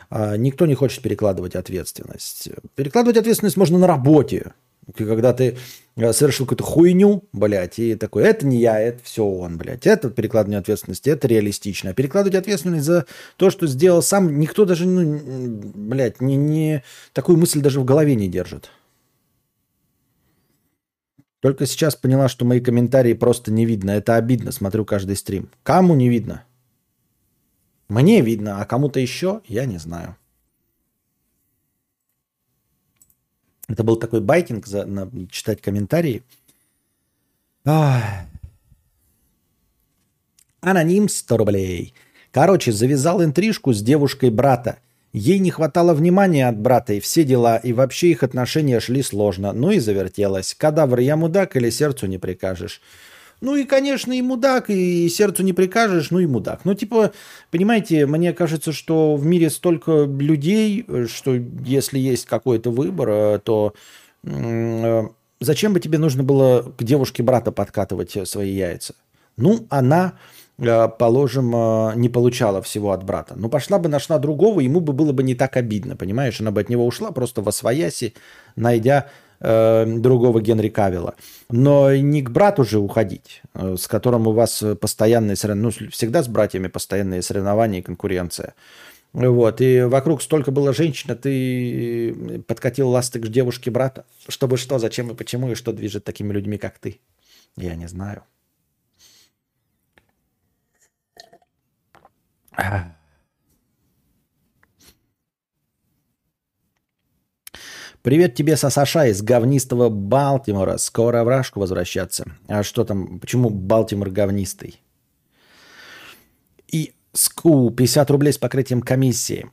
А, никто не хочет перекладывать ответственность. Перекладывать ответственность можно на работе. Когда ты э, совершил какую-то хуйню, блядь, и такой, это не я, это все он, блядь. Это перекладывание ответственности, это реалистично. А перекладывать ответственность за то, что сделал сам, никто даже, ну, блядь, не, не, такую мысль даже в голове не держит. Только сейчас поняла, что мои комментарии просто не видно. Это обидно, смотрю каждый стрим. Кому не видно? Мне видно, а кому-то еще я не знаю. Это был такой байкинг, за, на, читать комментарии. Ах. Аноним 100 рублей. Короче, завязал интрижку с девушкой брата. Ей не хватало внимания от брата и все дела, и вообще их отношения шли сложно. Ну и завертелось. Кадавр, я мудак или сердцу не прикажешь. Ну и, конечно, и мудак, и сердцу не прикажешь, ну и мудак. Ну, типа, понимаете, мне кажется, что в мире столько людей, что если есть какой-то выбор, э, то э, зачем бы тебе нужно было к девушке брата подкатывать свои яйца? Ну, она, э, положим, не получала всего от брата. Ну, пошла бы, нашла другого, ему бы было бы не так обидно, понимаешь? Она бы от него ушла просто во свояси, найдя э, другого Генри Кавилла. Но не к брату же уходить, э, с которым у вас постоянные соревнования, ну, всегда с братьями постоянные соревнования и конкуренция. Вот, и вокруг столько было женщин, а ты подкатил ласты к девушке брата. Чтобы что, зачем и почему, и что движет такими людьми, как ты? Я не знаю. Привет тебе, Сасаша из говнистого Балтимора. Скоро в Рашку возвращаться. А что там, почему Балтимор говнистый? И СКУ, 50 рублей с покрытием комиссии.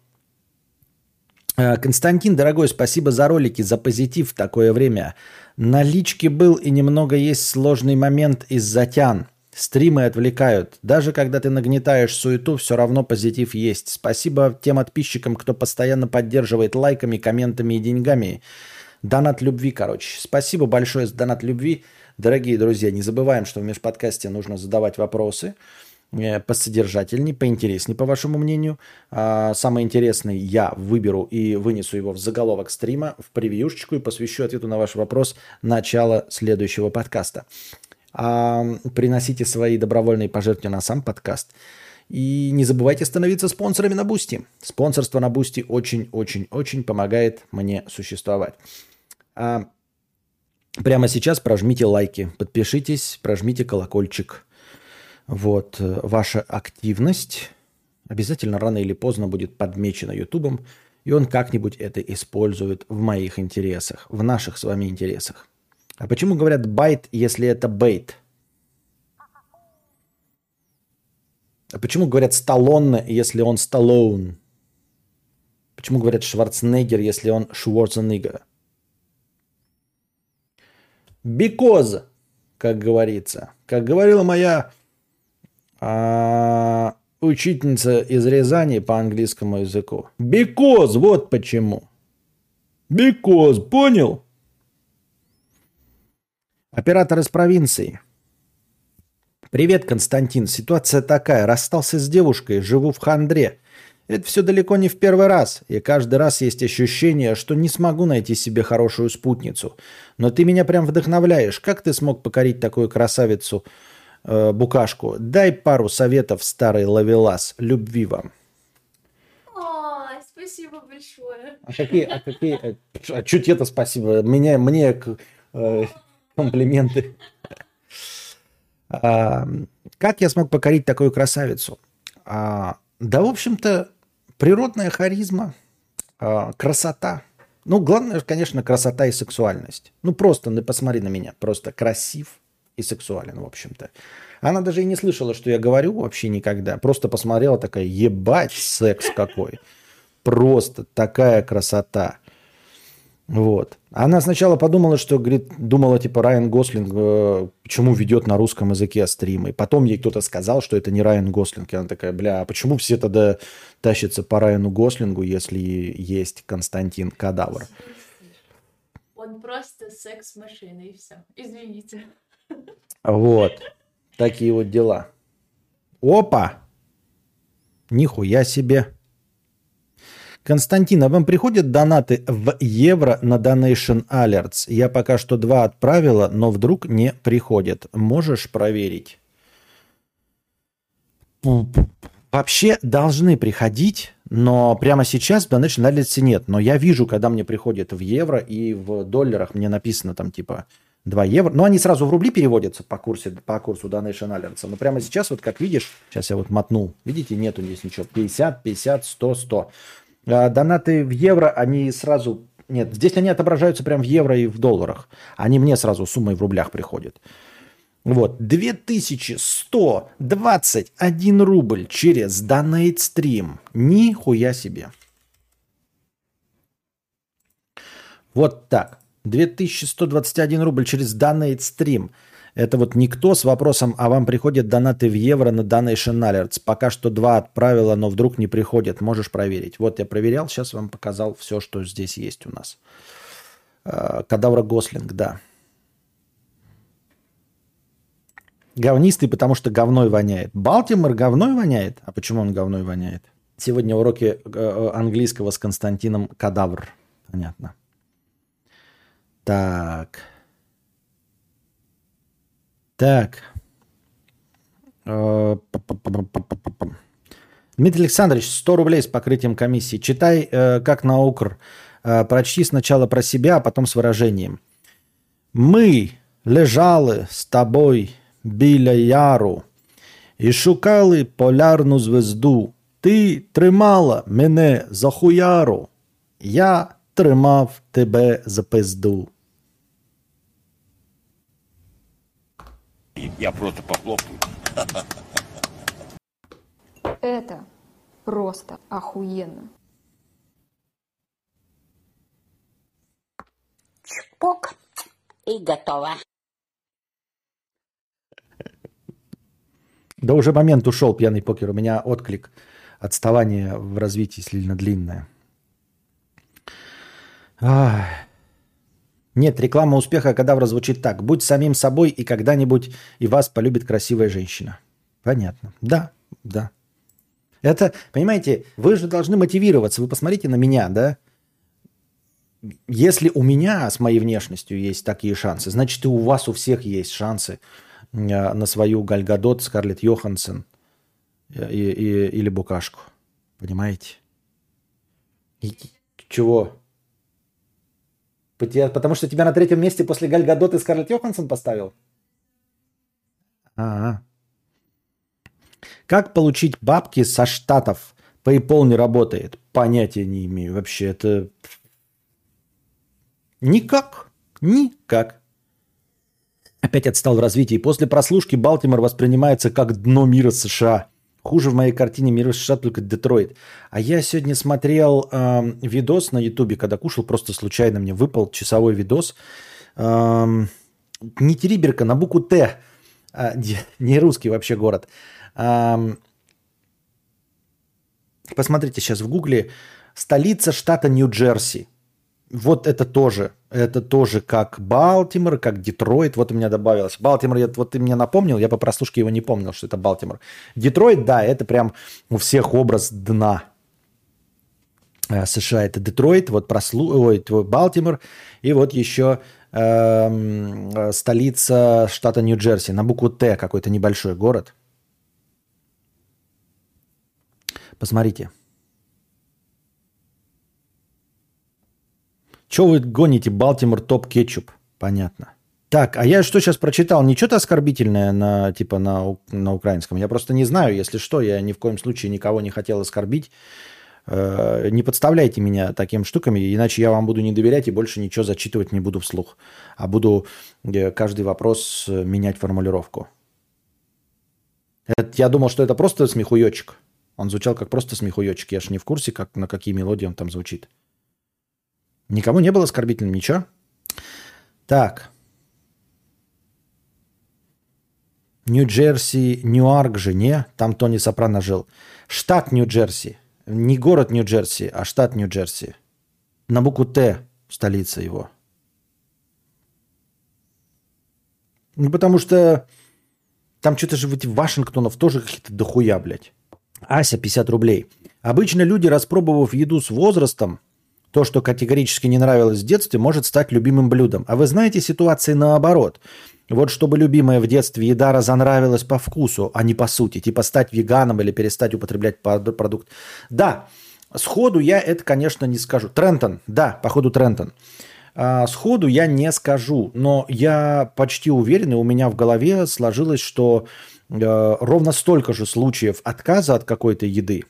А, Константин, дорогой, спасибо за ролики, за позитив в такое время. На личке был и немного есть сложный момент из-за тян. Стримы отвлекают. Даже когда ты нагнетаешь суету, все равно позитив есть. Спасибо тем подписчикам, кто постоянно поддерживает лайками, комментами и деньгами. Донат любви, короче. Спасибо большое за донат любви. Дорогие друзья, не забываем, что в межподкасте нужно задавать вопросы э, посодержательней, поинтересней, по вашему мнению. А, самый интересный я выберу и вынесу его в заголовок стрима, в превьюшечку и посвящу ответу на ваш вопрос начала следующего подкаста приносите свои добровольные пожертвования на сам подкаст. И не забывайте становиться спонсорами на Boosty. Спонсорство на Boosty очень-очень-очень помогает мне существовать. А прямо сейчас прожмите лайки, подпишитесь, прожмите колокольчик. Вот, ваша активность обязательно рано или поздно будет подмечена Ютубом, и он как-нибудь это использует в моих интересах, в наших с вами интересах. А почему говорят байт, если это бейт? А почему говорят Сталлоне, если он Сталлоун? Почему говорят Шварценеггер, если он Шварценеггер? Because, как говорится. Как говорила моя а, учительница из Рязани по английскому языку. Because, вот почему. Because, понял? Оператор из провинции. Привет, Константин. Ситуация такая. Расстался с девушкой, живу в хандре. Это все далеко не в первый раз, и каждый раз есть ощущение, что не смогу найти себе хорошую спутницу. Но ты меня прям вдохновляешь. Как ты смог покорить такую красавицу э, Букашку? Дай пару советов, старый ловелас. Любви вам. О, спасибо большое. А какие, а какие, э, а что тебе-то спасибо? Мне, мне э, комплименты. А, как я смог покорить такую красавицу? А, да, в общем-то, природная харизма, а, красота. Ну, главное, конечно, красота и сексуальность. Ну, просто, ну, посмотри на меня. Просто красив и сексуален, в общем-то. Она даже и не слышала, что я говорю вообще никогда. Просто посмотрела такая, ебать, секс какой. Просто такая красота. Вот. Она сначала подумала, что, говорит, думала, типа, Райан Гослинг э, почему ведет на русском языке стримы. Потом ей кто-то сказал, что это не Райан Гослинг. И она такая, бля, а почему все тогда тащатся по Райану Гослингу, если есть Константин Кадавр? Он просто секс-машина и все. Извините. Вот. Такие вот дела. Опа! Нихуя себе. Константин, а вам приходят донаты в евро на Donation Alerts? Я пока что два отправила, но вдруг не приходят. Можешь проверить? Вообще должны приходить, но прямо сейчас в Donation Alerts нет. Но я вижу, когда мне приходят в евро и в долларах, мне написано там типа 2 евро. Но они сразу в рубли переводятся по, курсе, по курсу Donation Alerts. Но прямо сейчас, вот как видишь, сейчас я вот мотнул. Видите, нету здесь ничего. 50, 50, 100, 100. А, донаты в евро, они сразу... Нет, здесь они отображаются прям в евро и в долларах. Они мне сразу суммой в рублях приходят. Вот, 2121 рубль через Donate Stream. Нихуя себе. Вот так. 2121 рубль через Donate Stream. Это вот никто с вопросом, а вам приходят донаты в евро на Donation Alerts. Пока что два отправила, но вдруг не приходят. Можешь проверить. Вот я проверял, сейчас вам показал все, что здесь есть у нас. А, Кадавра Гослинг, да. Говнистый, потому что говной воняет. Балтимор говной воняет? А почему он говной воняет? Сегодня уроки э, английского с Константином Кадавр. Понятно. Так. Так. Э, Дмитрий Александрович, 100 рублей с покрытием комиссии. Читай, э, как на укр. Э, прочти сначала про себя, а потом с выражением. Мы лежали з тобою біля яру і шукали полярну звезду. Ти тримала мене за хуяру, я тримав тебе за пизду. Я просто похлопаю. Это просто охуенно. Чпок и готово. Да уже момент ушел, пьяный покер. У меня отклик. Отставание в развитии сильно длинное. Ах. Нет, реклама успеха кадавра звучит так. Будь самим собой, и когда-нибудь и вас полюбит красивая женщина. Понятно. Да, да. Это, понимаете, вы же должны мотивироваться. Вы посмотрите на меня, да? Если у меня с моей внешностью есть такие шансы, значит и у вас у всех есть шансы э, на свою Гальгадот, Скарлетт Йоханссон э, и, и, или Букашку. Понимаете? И, чего? Потому что тебя на третьем месте после Галь Гадот и Скарлетт Йоханссон поставил? А-а. Как получить бабки со штатов? PayPal не работает. Понятия не имею. Вообще это... Никак. Никак. Опять отстал в развитии. После прослушки Балтимор воспринимается как дно мира США. Хуже в моей картине мира США только Детройт. А я сегодня смотрел эм, видос на Ютубе, когда кушал, просто случайно мне выпал часовой видос. Эм, не Териберка, на букву Т. А, не, русский вообще город. Эм, посмотрите сейчас в гугле. Столица штата Нью-Джерси. Вот это тоже. Это тоже как Балтимор, как Детройт. Вот у меня добавилось. Балтимор, я- вот ты мне напомнил, я по прослушке его не помнил, что это Балтимор. Детройт, да, это прям у всех образ дна. Э, США это Детройт, вот прослу... Ой, Балтимор, и вот еще эм, э, столица штата Нью-Джерси, на букву Т какой-то небольшой город. Посмотрите. Че вы гоните Балтимор топ кетчуп? Понятно. Так, а я что сейчас прочитал? Не что-то оскорбительное на, типа, на, на украинском. Я просто не знаю, если что, я ни в коем случае никого не хотел оскорбить. Э, Не подставляйте меня такими штуками, иначе я вам буду не доверять и больше ничего зачитывать не буду вслух. А буду э, каждый вопрос э, менять формулировку. Это- я думал, что это просто смехуёчек. Он звучал как просто смехуёчек. Я же не в курсе, как, на какие мелодии он там звучит. Никому не было оскорбительным, ничего? Так. Нью-Джерси, Ньюарк же, не? Там Тони Сопрано жил. Штат Нью-Джерси. Не город Нью-Джерси, а штат Нью-Джерси. На букву Т столица его. Ну, потому что там что-то же в этих Вашингтонов тоже какие-то дохуя, блядь. Ася, 50 рублей. Обычно люди, распробовав еду с возрастом, то, что категорически не нравилось в детстве, может стать любимым блюдом. А вы знаете ситуации наоборот. Вот чтобы любимая в детстве еда разонравилась по вкусу, а не по сути. Типа стать веганом или перестать употреблять продукт. Да, сходу я это, конечно, не скажу. Трентон, да, походу Трентон. А, сходу я не скажу, но я почти уверен, и у меня в голове сложилось, что э, ровно столько же случаев отказа от какой-то еды,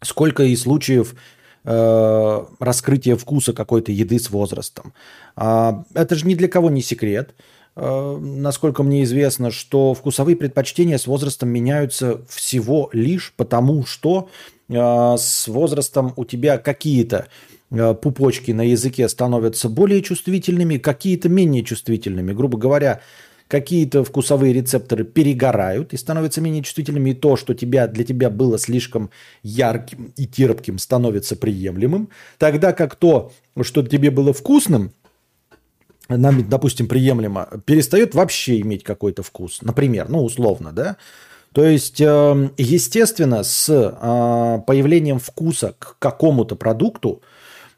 сколько и случаев э, раскрытия вкуса какой-то еды с возрастом. А, это же ни для кого не секрет. Э, насколько мне известно, что вкусовые предпочтения с возрастом меняются всего лишь потому, что э, с возрастом у тебя какие-то пупочки на языке становятся более чувствительными, какие-то менее чувствительными. Грубо говоря, какие-то вкусовые рецепторы перегорают и становятся менее чувствительными, и то, что тебя, для тебя было слишком ярким и терпким, становится приемлемым, тогда как то, что тебе было вкусным, нам, допустим, приемлемо, перестает вообще иметь какой-то вкус. Например, ну, условно, да? То есть, э, естественно, с э, появлением вкуса к какому-то продукту,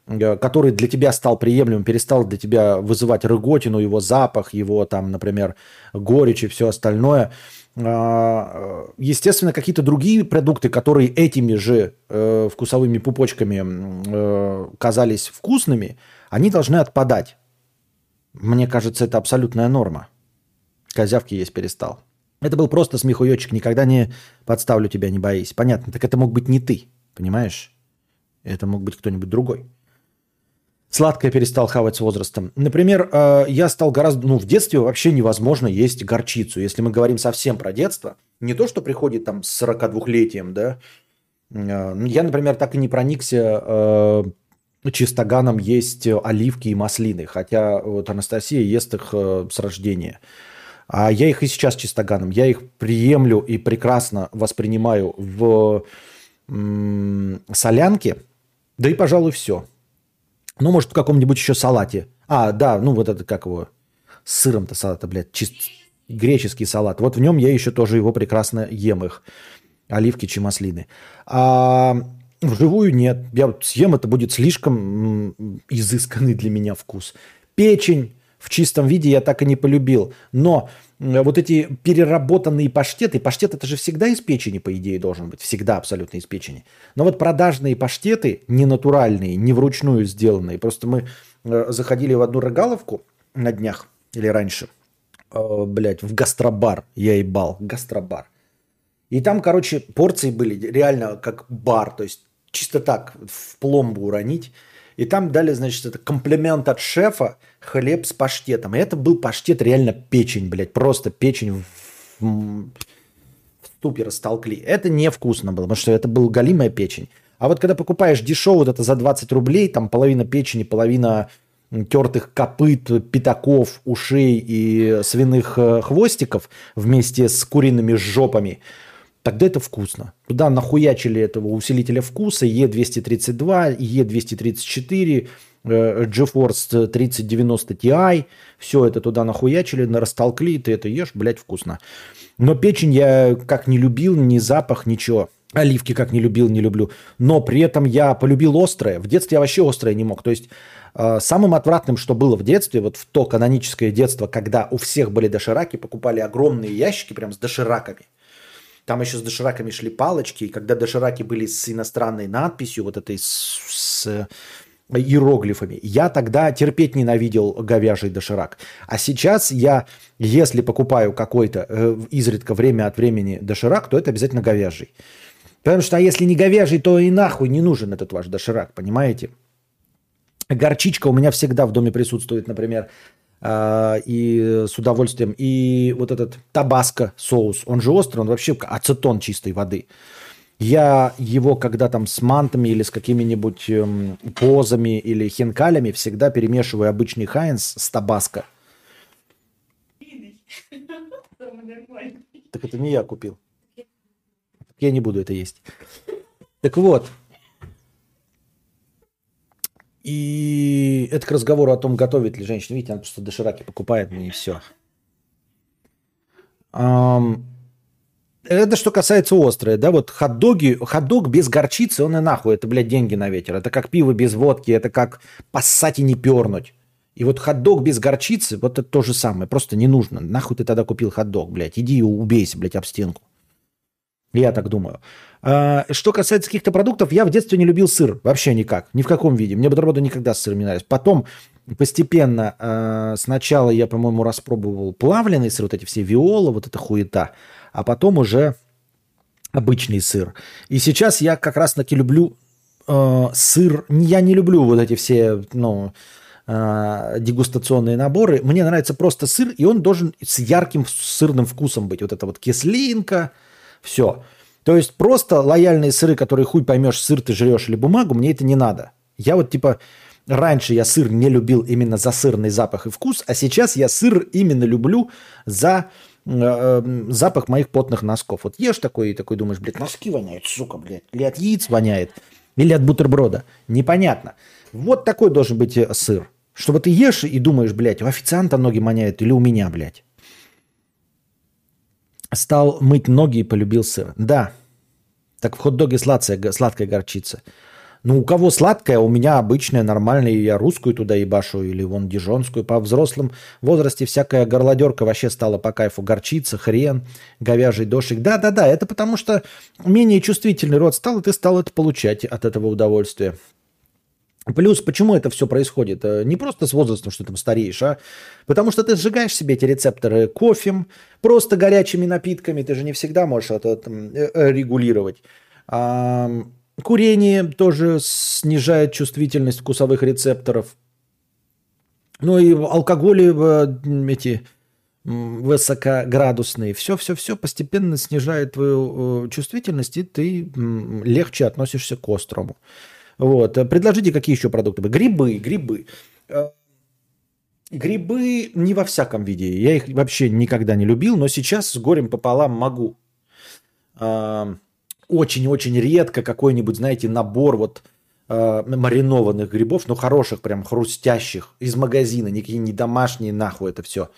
который для тебя стал приемлемым, перестал для тебя вызывать рыготину, его запах, его там, например, горечь и все остальное, э, естественно, какие-то другие продукты, которые этими же э, вкусовыми пупочками э, казались вкусными, они должны отпадать. Мне кажется, это абсолютная норма. Козявки есть перестал. Это был просто смехуёчек. Никогда не подставлю тебя, не боись. Понятно. Так это мог быть не ты. Понимаешь? Это мог быть кто-нибудь другой. Сладкое перестал хавать с возрастом. Например, э, я стал гораздо... Ну, в детстве вообще невозможно есть горчицу. Если мы говорим совсем про детство, не то, что приходит там с 42-летием, да. Э, Я, например, так и не проникся э, чистоганом есть оливки и маслины, хотя вот Анастасия ест их с рождения. А я их и сейчас чистоганом. Я их приемлю и прекрасно воспринимаю в солянке. Да и, пожалуй, все. Ну, может, в каком-нибудь еще салате. А, да, ну вот это как его. С сыром-то салата, блядь. чис- Греческий салат. Вот в нем я еще тоже его прекрасно ем их. Оливки, чемаслины. А вживую нет. Я вот съем, это будет слишком изысканный для меня вкус. Печень в чистом виде я так и не полюбил. Но вот эти переработанные паштеты, паштет это же всегда из печени, по идее, должен быть. Всегда абсолютно из печени. Но вот продажные паштеты, не натуральные, не вручную сделанные. Просто мы э, заходили в одну рогаловку на днях или раньше. Э, блядь, в гастробар. Я ебал. Гастробар. И там, короче, порции были реально как бар, то есть чисто так в пломбу уронить. И там дали, значит, это комплимент от шефа, хлеб с паштетом. И это был паштет реально печень, блядь, просто печень в, в ступе растолкли. Это невкусно было, потому что это была галимая печень. А вот когда покупаешь дешево вот это за 20 рублей, там половина печени, половина тертых копыт, пятаков, ушей и свиных э, хвостиков вместе с куриными жопами, тогда это вкусно. Туда нахуячили этого усилителя вкуса E232, E234, э, GeForce 3090 Ti, все это туда нахуячили, растолкли, ты это ешь, блядь, вкусно. Но печень я как не любил, ни запах, ничего. Оливки как не любил, не люблю. Но при этом я полюбил острое. В детстве я вообще острое не мог. То есть э, самым отвратным, что было в детстве, вот в то каноническое детство, когда у всех были дошираки, покупали огромные ящики прям с дошираками. Там еще с дошираками шли палочки, и когда дошираки были с иностранной надписью, вот этой с, с иероглифами. Я тогда терпеть ненавидел говяжий доширак. А сейчас я, если покупаю какой-то э, изредка время от времени доширак, то это обязательно говяжий. Потому что а если не говяжий, то и нахуй не нужен этот ваш доширак, понимаете? Горчичка у меня всегда в доме присутствует, например, э, и с удовольствием. И вот этот табаско соус, он же острый, он вообще ацетон чистой воды. Я его, когда там с мантами или с какими-нибудь эм, позами или хинкалями, всегда перемешиваю обычный хайнс с табаско. Так это не я купил. Я не буду это есть. Так вот. И это к разговору о том, готовит ли женщина. Видите, она просто дошираки покупает мне и все. Это что касается острое, да, вот хот-доги, хот-дог без горчицы, он и нахуй, это, блядь, деньги на ветер. Это как пиво без водки, это как поссать и не пернуть. И вот хот-дог без горчицы, вот это то же самое, просто не нужно. Нахуй ты тогда купил хот-дог, блядь, иди и убейся, блядь, об стенку. Я так думаю. А, что касается каких-то продуктов, я в детстве не любил сыр. Вообще никак. Ни в каком виде. Мне бутерброды никогда с сыром не нравились. Потом постепенно, а, сначала я, по-моему, распробовал плавленый сыр, вот эти все виолы, вот эта хуета а потом уже обычный сыр. И сейчас я как раз-таки люблю э, сыр. Я не люблю вот эти все, ну, дегустационные наборы. Мне нравится просто сыр, и он должен с ярким сырным вкусом быть. Вот это вот кислинка, все. То есть просто лояльные сыры, которые хуй поймешь, сыр ты жрешь или бумагу, мне это не надо. Я вот типа раньше я сыр не любил именно за сырный запах и вкус, а сейчас я сыр именно люблю за Э, запах моих потных носков. Вот ешь такой и такой думаешь, блядь, носки воняют, сука, блядь. Или от яиц воняет, или от бутерброда. Непонятно. Вот такой должен быть э, сыр. Чтобы ты ешь и думаешь, блядь, у официанта ноги воняют или у меня, блядь. Стал мыть ноги и полюбил сыр. Да. Так в хот-доге сладкая, сладкая горчица. Ну, у кого сладкая, у меня обычная, нормальная, я русскую туда ебашу, или вон дижонскую. По взрослым возрасте всякая горлодерка вообще стала по кайфу. Горчица, хрен, говяжий дошик. Да-да-да, это потому что менее чувствительный рот стал, и ты стал это получать от этого удовольствия. Плюс, почему это все происходит? Э, не просто с возрастом, что ты там стареешь, а потому что ты сжигаешь себе эти рецепторы кофем, просто горячими напитками, ты же не всегда можешь это там, э, э, регулировать. Курение тоже снижает чувствительность вкусовых рецепторов. Ну и алкоголи эти высокоградусные. Все-все-все постепенно снижает твою э, чувствительность, и ты легче относишься к острому. Вот. Предложите, какие еще продукты? Грибы, грибы. Э, грибы не во всяком виде. Я их вообще никогда не любил, но сейчас с горем пополам могу очень-очень редко какой-нибудь, знаете, набор вот э, маринованных грибов, ну хороших, прям хрустящих, из магазина, никакие не домашние, нахуй это все.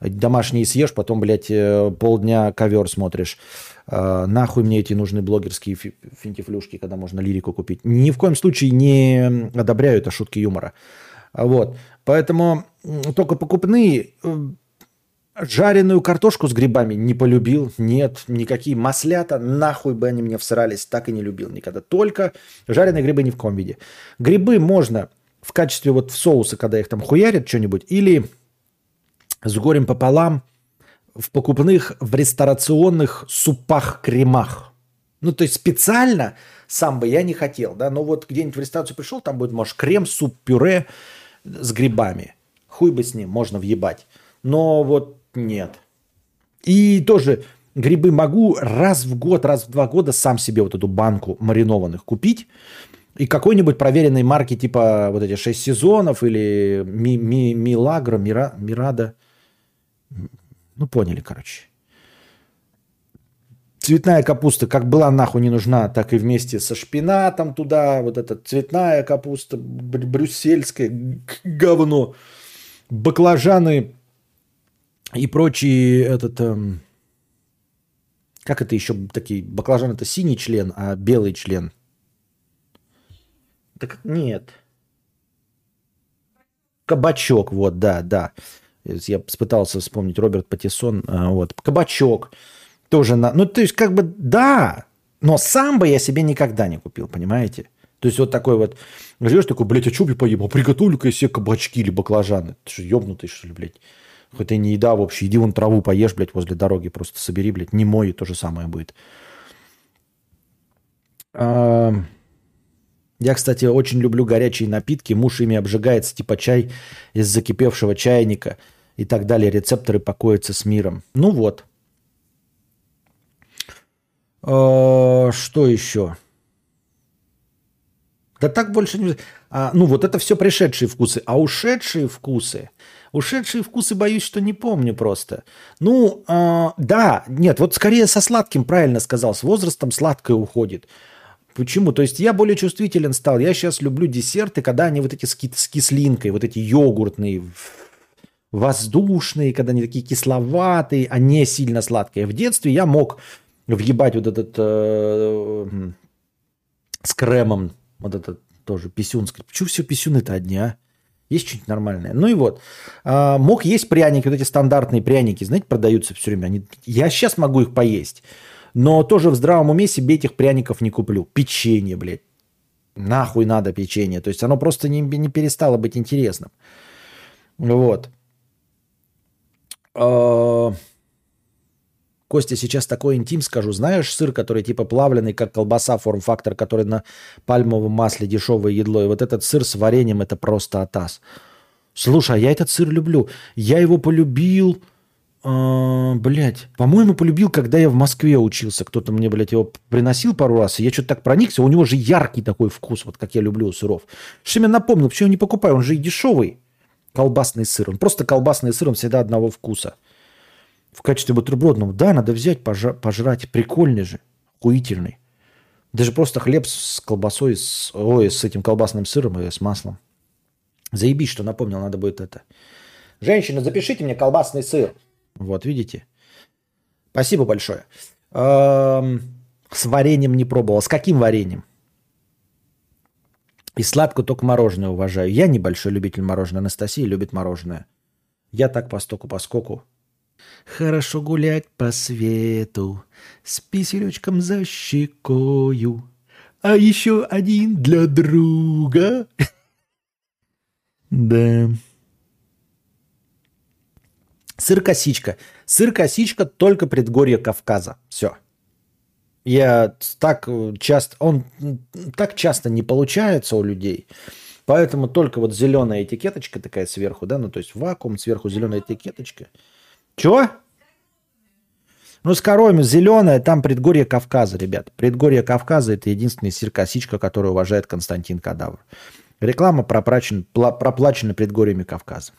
Домашние съешь, потом, блядь, э, полдня ковер смотришь. Э, нахуй мне эти нужны блогерские финтифлюшки, когда можно лирику купить. Ни в коем случае не одобряю это шутки юмора. Вот. Поэтому только покупные э, Жареную картошку с грибами не полюбил. Нет, никакие маслята, нахуй бы они мне всрались, так и не любил никогда. Только жареные грибы ни в коем виде. Грибы можно в качестве вот в соуса, когда их там хуярят что-нибудь, или с горем пополам в покупных, в ресторационных супах-кремах. Ну, то есть специально сам бы я не хотел, да, но вот где-нибудь в ресторацию пришел, там будет, может, крем, суп, пюре с грибами. Хуй бы с ним, можно въебать. Но вот нет. И тоже грибы могу раз в год, раз в два года сам себе вот эту банку маринованных купить и какой-нибудь проверенной марки типа вот эти шесть сезонов или ми, ми, Милагро, Мира, Мирада. Ну, поняли, короче. Цветная капуста как была нахуй не нужна, так и вместе со шпинатом туда. Вот эта цветная капуста, бр- брюссельское говно. Баклажаны и прочие этот... эм, как это еще такие? Баклажан это синий член, а белый член. Так нет. Кабачок, вот, да, да. Я пытался вспомнить Роберт Паттисон. а, Вот. Кабачок. Тоже на... Ну, то есть, как бы, да. Но сам бы я себе никогда не купил, понимаете? То есть, вот такой вот... Живешь такой, блядь, а что я поем? А приготовлю-ка я себе кабачки или баклажаны. Ты что, ебнутый, что ли, блядь? Хоть и не еда вообще. Иди вон траву поешь, блядь, возле дороги. Просто собери, блядь. Не мой, то же самое будет. Я, кстати, очень люблю горячие напитки. Муж ими обжигается, типа чай из закипевшего чайника и так далее. Рецепторы покоятся с миром. Ну вот. А, Что еще? Да так больше не... А, ну вот это все пришедшие вкусы. А ушедшие вкусы... Ушедшие вкусы, боюсь, что не помню просто. Ну, а, да, нет, вот скорее со сладким, правильно сказал, с возрастом сладкое уходит. Почему? То есть я более чувствителен стал. Я сейчас люблю десерты, когда они вот эти с, с кислинкой, вот эти йогуртные, воздушные, когда они такие кисловатые, а не сильно сладкие. В детстве я мог въебать вот этот э, с кремом, вот этот тоже писюн. Почему все писюны-то одни, а? Есть что-нибудь нормальное? Ну и вот. А, мог есть пряники, вот эти стандартные пряники, знаете, продаются все время. Они, я сейчас могу их поесть. Но тоже в здравом уме себе этих пряников не куплю. Печенье, блядь. Нахуй надо печенье. То есть оно просто не, не перестало быть интересным. Вот. А, Костя, сейчас такой интим скажу. Знаешь сыр, который типа плавленый, как колбаса, форм-фактор, который на пальмовом масле дешевое едло. И вот этот сыр с вареньем, это просто атас. Слушай, а я этот сыр люблю. Я его полюбил, э, блядь, по-моему, полюбил, когда я в Москве учился. Кто-то мне, блядь, его приносил пару раз, и я что-то так проникся. У него же яркий такой вкус, вот как я люблю сыров. Что я напомнил, почему я не покупаю? Он же и дешевый. Колбасный сыр. Он просто колбасный сыр, он всегда одного вкуса в качестве бутербродного. Да, надо взять, пожа- пожрать. Прикольный же, охуительный. Даже просто хлеб с колбасой, с, ой, с этим колбасным сыром и с маслом. Заебись, что напомнил, надо будет это. Женщина, запишите мне колбасный сыр. Вот, видите? Спасибо большое. С вареньем не пробовал. С каким вареньем? И сладко только мороженое уважаю. Я небольшой любитель мороженого. Анастасия любит мороженое. Я так по стоку поскоку. Хорошо гулять по свету с писелечком за щекою. А еще один для друга. Да. Сыр-косичка. Сыр-косичка только предгорье Кавказа. Все. Я так э, часто, он так часто не получается у людей. Поэтому только вот зеленая этикеточка такая сверху, да, ну то есть вакуум, сверху зеленая этикеточка. Чего? Ну, с коровами зеленая, там предгорье Кавказа, ребят. Предгорье Кавказа – это единственный сыр-косичка, который уважает Константин Кадавр. Реклама проплачена, пла- проплачена предгорьями Кавказа.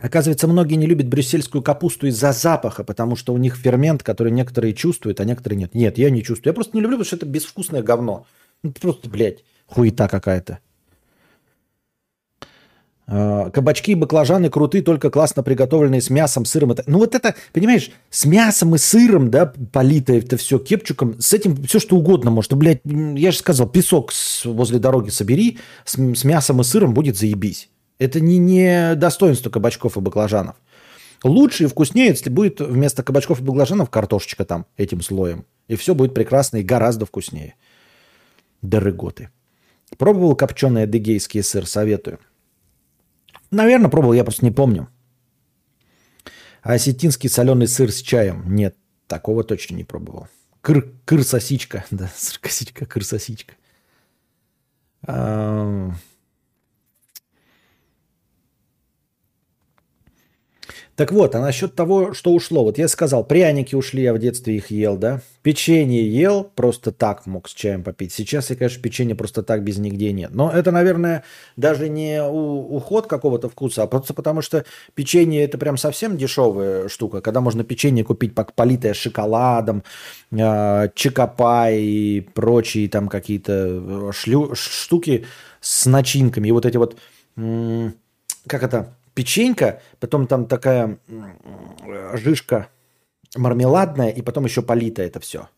Оказывается, многие не любят брюссельскую капусту из-за запаха, потому что у них фермент, который некоторые чувствуют, а некоторые нет. Нет, я не чувствую. Я просто не люблю, потому что это безвкусное говно. Ну, просто, блядь, хуета какая-то. А, Кабачки и баклажаны крутые, только классно приготовленные с мясом, сыром. Это, ну вот это, понимаешь, с мясом и сыром, да, политое это все кепчуком, с этим все что угодно может. Блядь, я же сказал, песок возле дороги собери, с, с мясом и сыром будет заебись. Это не, не достоинство кабачков и баклажанов. Лучше и вкуснее, если будет вместо кабачков и баклажанов картошечка там этим слоем. И все будет прекрасно и гораздо вкуснее. Дороготы. Пробовал копченый адыгейский сыр, советую. Наверное, пробовал, я просто не помню. А осетинский соленый сыр с чаем? Нет, такого точно не пробовал. Кыр, кыр-сосичка. Да, сыр-косичка, кыр-сосичка. А, Так вот, а насчет того, что ушло. Вот я сказал, пряники ушли, я в детстве их ел, да? Печенье ел, просто так мог с чаем попить. Сейчас я, конечно, печенье просто так без нигде нет. Но это, наверное, даже не уход какого-то вкуса, а просто потому что печенье это прям совсем дешевая штука. Когда можно печенье купить политое шоколадом, э, чокопай и прочие там какие-то э, шлю- штуки с начинками. И вот эти вот, как это, печенька, потом там такая э, жишка мармеладная, и потом еще полито это все.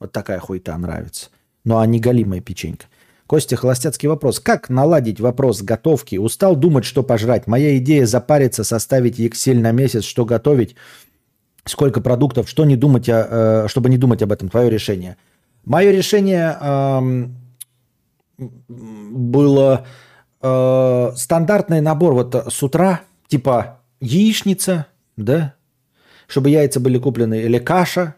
Вот такая хуйта нравится. Ну, а не голимая печенька. Костя, холостяцкий вопрос. Как наладить вопрос готовки? Устал думать, что пожрать. Моя идея запариться, составить Excel на месяц, что готовить, сколько продуктов, что не думать, о- э, чтобы не думать об этом. Твое решение. Мое решение эм, было э, стандартный набор вот с утра, типа яичница, да, чтобы яйца были куплены, или каша,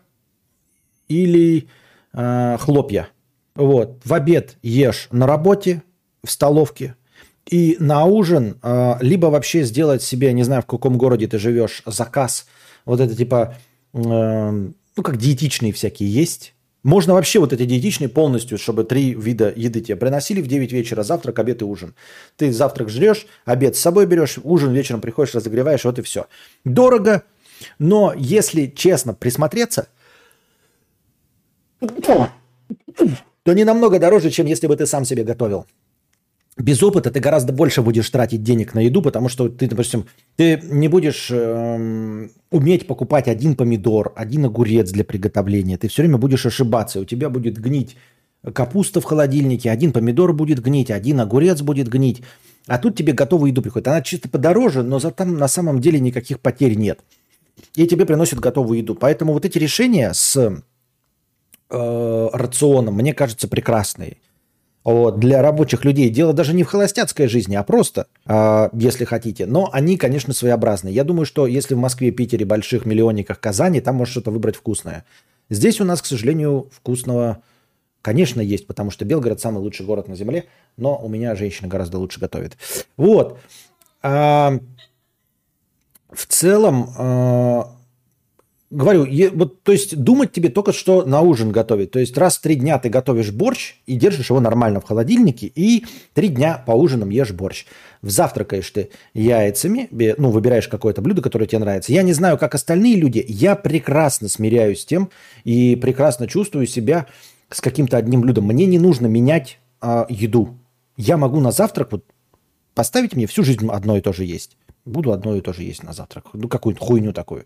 или э, хлопья. Вот. В обед ешь на работе, в столовке. И на ужин э, либо вообще сделать себе, не знаю, в каком городе ты живешь, заказ. Вот это типа, э, ну, как диетичные всякие есть. Можно вообще вот эти диетичные полностью, чтобы три вида еды тебе приносили в 9 вечера, завтрак, обед и ужин. Ты завтрак жрешь, обед с собой берешь, ужин вечером приходишь, разогреваешь, вот и все. Дорого, но если честно присмотреться, то не намного дороже, чем если бы ты сам себе готовил. Без опыта ты гораздо больше будешь тратить денег на еду, потому что ты, допустим, ты не будешь эм, уметь покупать один помидор, один огурец для приготовления. Ты все время будешь ошибаться. У тебя будет гнить капуста в холодильнике, один помидор будет гнить, один огурец будет гнить. А тут тебе готовую еду приходит. Она чисто подороже, но за там на самом деле никаких потерь нет. И тебе приносят готовую еду. Поэтому вот эти решения с э, рационом, мне кажется, прекрасные. Вот, для рабочих людей. Дело даже не в холостяцкой жизни, а просто, э, если хотите. Но они, конечно, своеобразные. Я думаю, что если в Москве, Питере, больших миллионниках, Казани, там можно что-то выбрать вкусное. Здесь у нас, к сожалению, вкусного, конечно, есть, потому что Белгород самый лучший город на земле, но у меня женщина гораздо лучше готовит. Вот. А, в целом, э, говорю, вот, то есть думать тебе только что на ужин готовить. То есть раз в три дня ты готовишь борщ и держишь его нормально в холодильнике, и три дня по ужинам ешь борщ. Завтракаешь ты яйцами, ну, выбираешь какое-то блюдо, которое тебе нравится. Я не знаю, как остальные люди, я прекрасно смиряюсь с тем и прекрасно чувствую себя с каким-то одним блюдом. Мне не нужно менять а, еду. Я могу на завтрак вот поставить мне всю жизнь одно и то же есть. Буду одно и то же есть на завтрак. Ну, какую-то хуйню такую.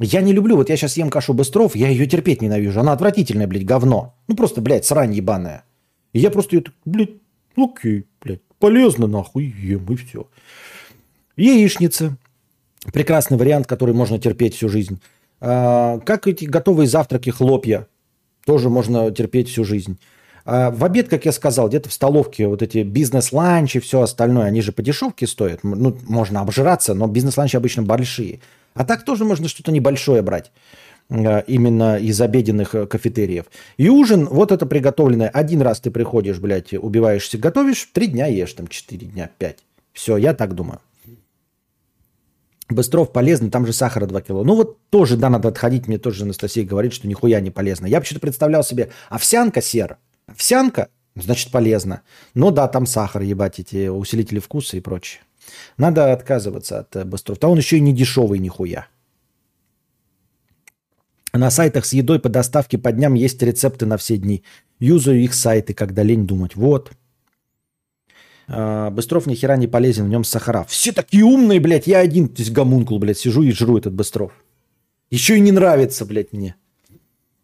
Я не люблю, вот я сейчас ем кашу Быстров, я ее терпеть ненавижу. Она отвратительная, блядь, говно. Ну, просто, блядь, срань ебаная. И я просто ее, так, блядь, окей, блядь, полезно нахуй, ем, и все. Яичница. Прекрасный вариант, который можно терпеть всю жизнь. А, как эти готовые завтраки, хлопья. Тоже можно терпеть всю жизнь. А в обед, как я сказал, где-то в столовке вот эти бизнес-ланчи, все остальное, они же по дешевке стоят. Ну, можно обжираться, но бизнес-ланчи обычно большие. А так тоже можно что-то небольшое брать э, именно из обеденных э, кафетериев. И ужин, вот это приготовленное. Один раз ты приходишь, блядь, убиваешься, готовишь, три дня ешь, там, четыре дня, пять. Все, я так думаю. Быстров полезно, там же сахара 2 кило. Ну вот тоже, да, надо отходить. Мне тоже Анастасия говорит, что нихуя не полезно. Я вообще-то представлял себе овсянка сер. Овсянка, значит, полезно. Но да, там сахар, ебать, эти усилители вкуса и прочее. Надо отказываться от э, Быстров. Да он еще и не дешевый нихуя. На сайтах с едой по доставке по дням есть рецепты на все дни. Юзаю их сайты, когда лень думать. Вот. А, Быстров ни хера не полезен, в нем сахара. Все такие умные, блядь, я один, то есть гомункул, блядь, сижу и жру этот Быстров. Еще и не нравится, блядь, мне.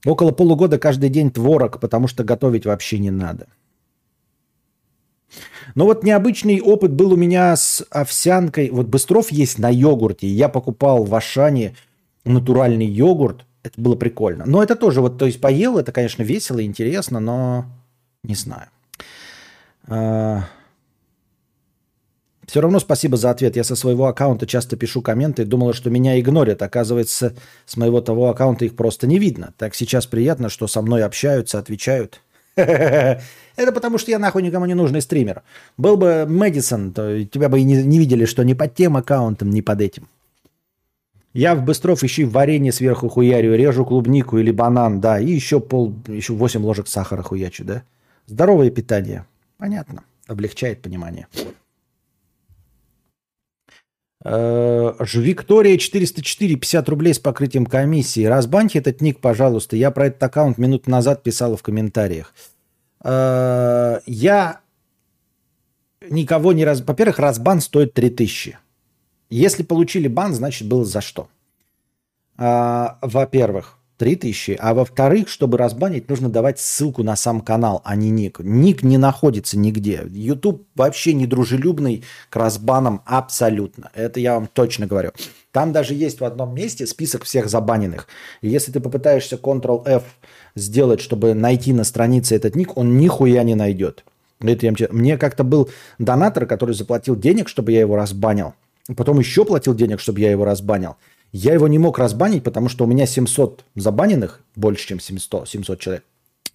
Около полугода каждый день творог, потому что готовить вообще не надо. Но вот необычный опыт был у меня с овсянкой. Вот Быстров есть на йогурте. Я покупал в Ашане натуральный йогурт. Это было прикольно. Но это тоже, вот, то есть поел, это, конечно, весело, интересно, но не знаю. Все равно спасибо за ответ. Я со своего аккаунта часто пишу комменты. Думала, что меня игнорят. Оказывается, с моего того аккаунта их просто не видно. Так сейчас приятно, что со мной общаются, отвечают. Это потому, что я нахуй никому не нужный стример. Был бы Мэдисон, то тебя бы и не, не видели, что ни под тем аккаунтом, ни под этим. Я в Быстров ищи варенье сверху хуярю, режу клубнику или банан, да, и еще пол, еще 8 ложек сахара хуячу, да. Здоровое питание. Понятно. Облегчает понимание. Э, Виктория 404, 50 рублей с покрытием комиссии. Разбаньте этот ник, пожалуйста. Я про этот аккаунт минут назад писала в комментариях. Э, Я никого не раз... Во-первых, разбан стоит 3000. Если получили бан, значит было за что. А, во-первых, 3000. А во-вторых, чтобы разбанить, нужно давать ссылку на сам канал, а не ник. Ник не находится нигде. YouTube вообще не дружелюбный к разбанам абсолютно. Это я вам точно говорю. Там даже есть в одном месте список всех забаненных. И если ты попытаешься Ctrl-F сделать, чтобы найти на странице этот ник, он нихуя не найдет. Это я Мне как-то был донатор, который заплатил денег, чтобы я его разбанил. Потом еще платил денег, чтобы я его разбанил. Я его не мог разбанить, потому что у меня 700 забаненных, больше, чем 700, 700 человек.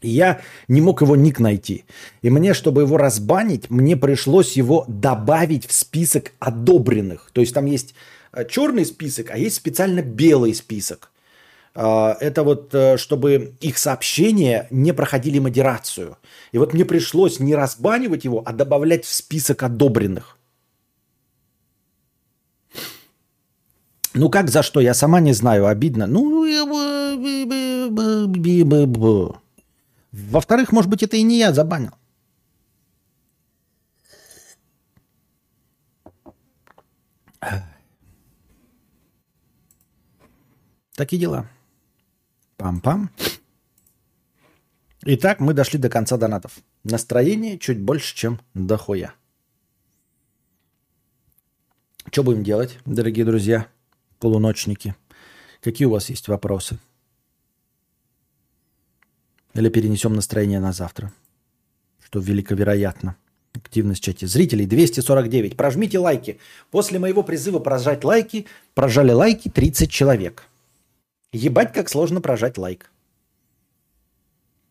И я не мог его ник найти. И мне, чтобы его разбанить, мне пришлось его добавить в список одобренных. То есть там есть э, черный список, а есть специально белый список. А, Это вот, э, чтобы их сообщения не проходили модерацию. И вот мне пришлось не разбанивать его, а добавлять в список одобренных. Ну как за что? Я сама не знаю, обидно. Ну, во-вторых, может быть, это и не я забанил. Такие дела. Пам-пам. Итак, мы дошли до конца донатов. Настроение чуть больше, чем дохуя. Что будем делать, дорогие друзья, полуночники? Какие у вас есть вопросы? Или перенесем настроение на завтра? Что великовероятно. Активность в чате. Зрителей 249. Прожмите лайки. После моего призыва прожать лайки, прожали лайки 30 человек. Ебать, как сложно прожать лайк.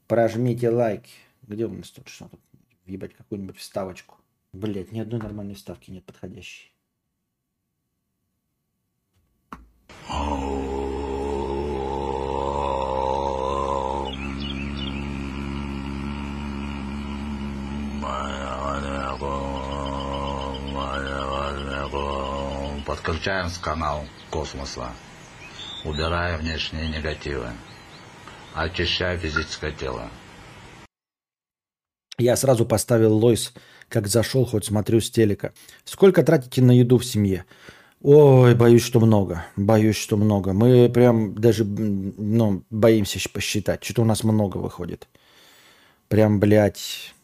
Прожмите лайки. Где у нас тут что тут? Ебать, какую-нибудь вставочку. Блять, ни одной нормальной вставки нет подходящей. Подключаем с канал космоса. Убирая внешние негативы. Очищая физическое тело. Я сразу поставил Лойс, как зашел, хоть смотрю с телека. Сколько тратите на еду в семье? Ой, боюсь, что много. Боюсь, что много. Мы прям даже ну, боимся посчитать. Что-то у нас много выходит. Прям, блядь.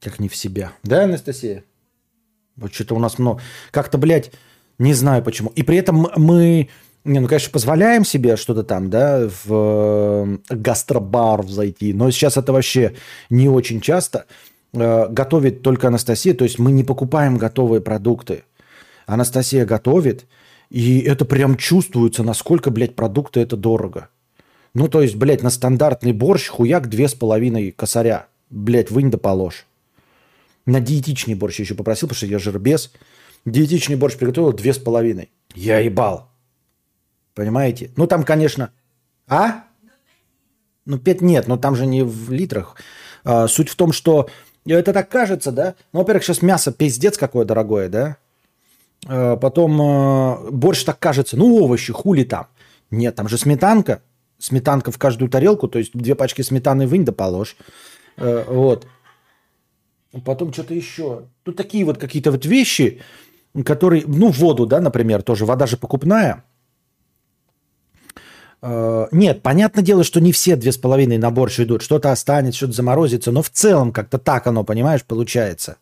Как не в себя. Да, Анастасия? Вот что-то у нас много. Как-то, блядь, не знаю почему. И при этом мы, не, ну, конечно, позволяем себе что-то там, да, в э, гастробар зайти. Но сейчас это вообще не очень часто. Э, Готовит только Анастасия. То есть мы не покупаем готовые продукты. Анастасия готовит. И это прям чувствуется, насколько, блядь, продукты это дорого. Ну, то есть, блядь, на стандартный борщ хуяк две с половиной косаря. Блядь, вынь да положь. На диетичный борщ еще попросил, потому что я жирбес. Диетичный борщ приготовил две с половиной. Я ебал. Понимаете? Ну, там, конечно... А? Ну, пять нет, но там же не в литрах. А, суть в том, что это так кажется, да? Ну, во-первых, сейчас мясо пиздец какое дорогое, да? А, потом а, борщ так кажется, ну, овощи, хули там. Нет, там же сметанка. Сметанка в каждую тарелку, то есть две пачки сметаны вынь да положь. Э, вот. Потом что-то еще. Тут такие вот какие-то вот вещи, которые, ну, воду, да, например, тоже. Вода же покупная. Э, Нет, понятное дело, что не все две с половиной на борщ идут. Что-то останется, что-то заморозится. Но в целом как-то так оно, понимаешь, получается.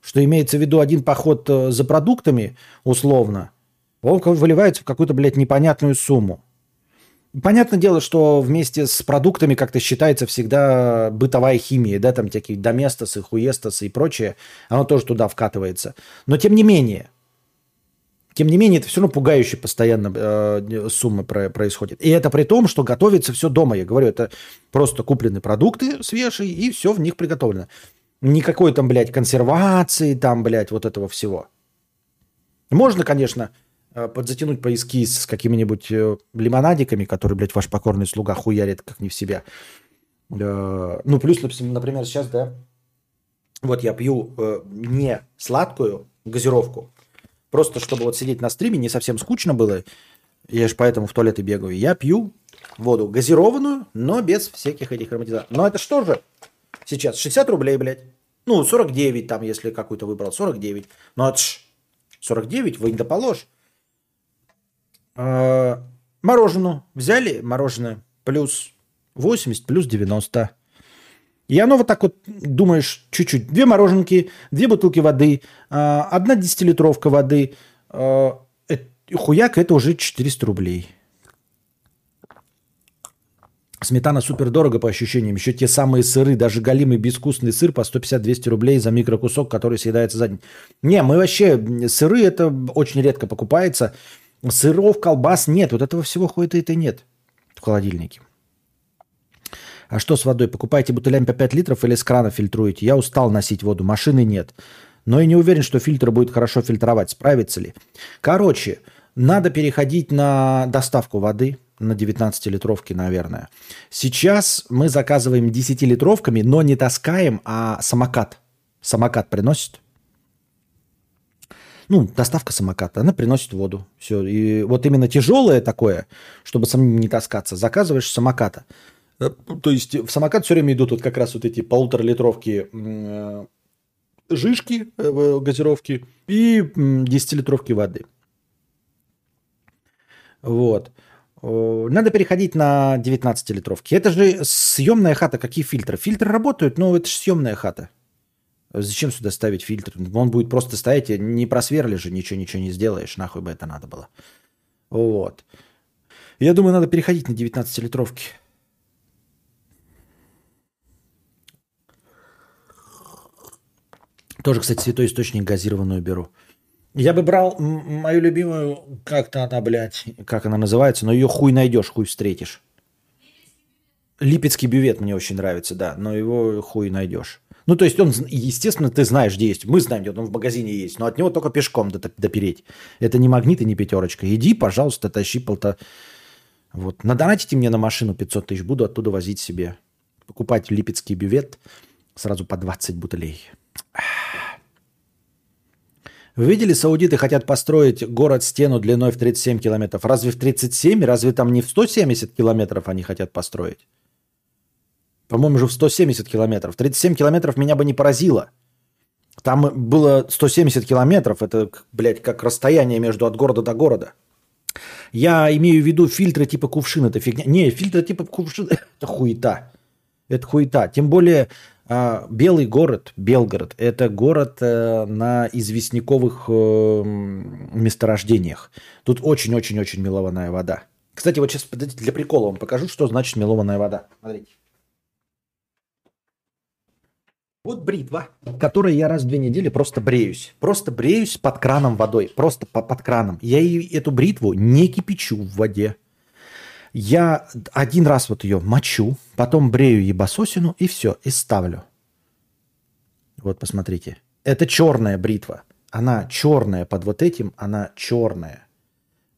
Что имеется в виду один поход э, за продуктами, условно, он выливается в какую-то, блядь, непонятную сумму. Понятное дело, что вместе с продуктами как-то считается всегда бытовая химия, да, там такие доместосы, хуестосы и прочее, оно тоже туда вкатывается. Но тем не менее, Тем не менее, это все равно пугающе постоянно э, суммы про- происходят. И это при том, что готовится все дома. Я говорю, это просто куплены продукты свежие, и все в них приготовлено. Никакой там, блядь, консервации, там, блядь, вот этого всего. Можно, конечно, э, подзатянуть поиски с какими-нибудь э, лимонадиками, которые, блядь, ваш покорный слуга хуярит как не в себя. Э, Ну, плюс, например, сейчас, да, вот я пью не сладкую газировку, просто чтобы вот сидеть на стриме, не совсем скучно было, я же поэтому в туалет и бегаю, я пью воду газированную, но без всяких этих ароматизаторов. Но это что же? Сейчас 60 рублей, блядь. Ну, 49 там, если какую-то выбрал, 49. Ну, это ж 49, вы не положь. Э, Мороженое. Взяли мороженое плюс 80, плюс 90. И оно вот так вот, думаешь, чуть-чуть. Две мороженки, две бутылки воды, а, одна десятилитровка воды. а, э, Хуяк, это уже 400 рублей. Сметана супер дорого по ощущениям. Еще те самые сыры, даже галимый безвкусный сыр по 150-200 рублей за микрокусок, который съедается за день. Не, мы вообще, сыры это очень редко покупается. Сыров, колбас нет. Вот этого всего ходит это нет в холодильнике. А что с водой? Покупаете бутылями по 5 литров или с крана фильтруете? Я устал носить воду, машины нет. Но и не уверен, что фильтр будет хорошо фильтровать. Справится ли? Короче, надо переходить на доставку воды, на 19-литровки, наверное. Сейчас мы заказываем 10-литровками, но не таскаем, а самокат. Самокат приносит. Ну, доставка самоката, она приносит воду. Все. И вот именно тяжелое такое, чтобы самим не таскаться, заказываешь самоката. Э, То есть в самокат все время идут вот как раз вот эти полуторалитровки э, жишки, э, газировки и м, 10-литровки воды. Вот. Надо переходить на 19-литровки. Это же съемная хата. Какие фильтры? Фильтры работают, но это же съемная хата. Зачем сюда ставить фильтр? Он будет просто стоять, не просверли же, ничего, ничего не сделаешь. Нахуй бы это надо было. Вот. Я думаю, надо переходить на 19-литровки. Тоже, кстати, святой источник газированную беру. Я бы брал мою любимую, как-то она, блядь, как она называется, но ее хуй найдешь, хуй встретишь. Липецкий бювет мне очень нравится, да, но его хуй найдешь. Ну, то есть он, естественно, ты знаешь, где есть. Мы знаем, где он в магазине есть, но от него только пешком до- допереть. Это не магнит и не пятерочка. Иди, пожалуйста, тащи полта. Вот. Надонатите мне на машину 500 тысяч, буду оттуда возить себе. Покупать липецкий бювет сразу по 20 бутылей. Вы видели, саудиты хотят построить город-стену длиной в 37 километров. Разве в 37? Разве там не в 170 километров они хотят построить? По-моему, же в 170 километров. 37 километров меня бы не поразило. Там было 170 километров. Это, блядь, как расстояние между от города до города. Я имею в виду фильтры типа кувшин. Это фигня. Не, фильтры типа кувшин. Это хуета. Это хуета. Тем более Белый город, Белгород, это город э, на известняковых э, месторождениях. Тут очень-очень-очень мелованная вода. Кстати, вот сейчас для прикола вам покажу, что значит мелованная вода. Смотрите. Вот бритва, которой я раз в две недели просто бреюсь. Просто бреюсь под краном водой. Просто по- под краном. Я и эту бритву не кипячу в воде. Я один раз вот ее мочу, потом брею ебасосину и все, и ставлю. Вот посмотрите. Это черная бритва. Она черная под вот этим, она черная.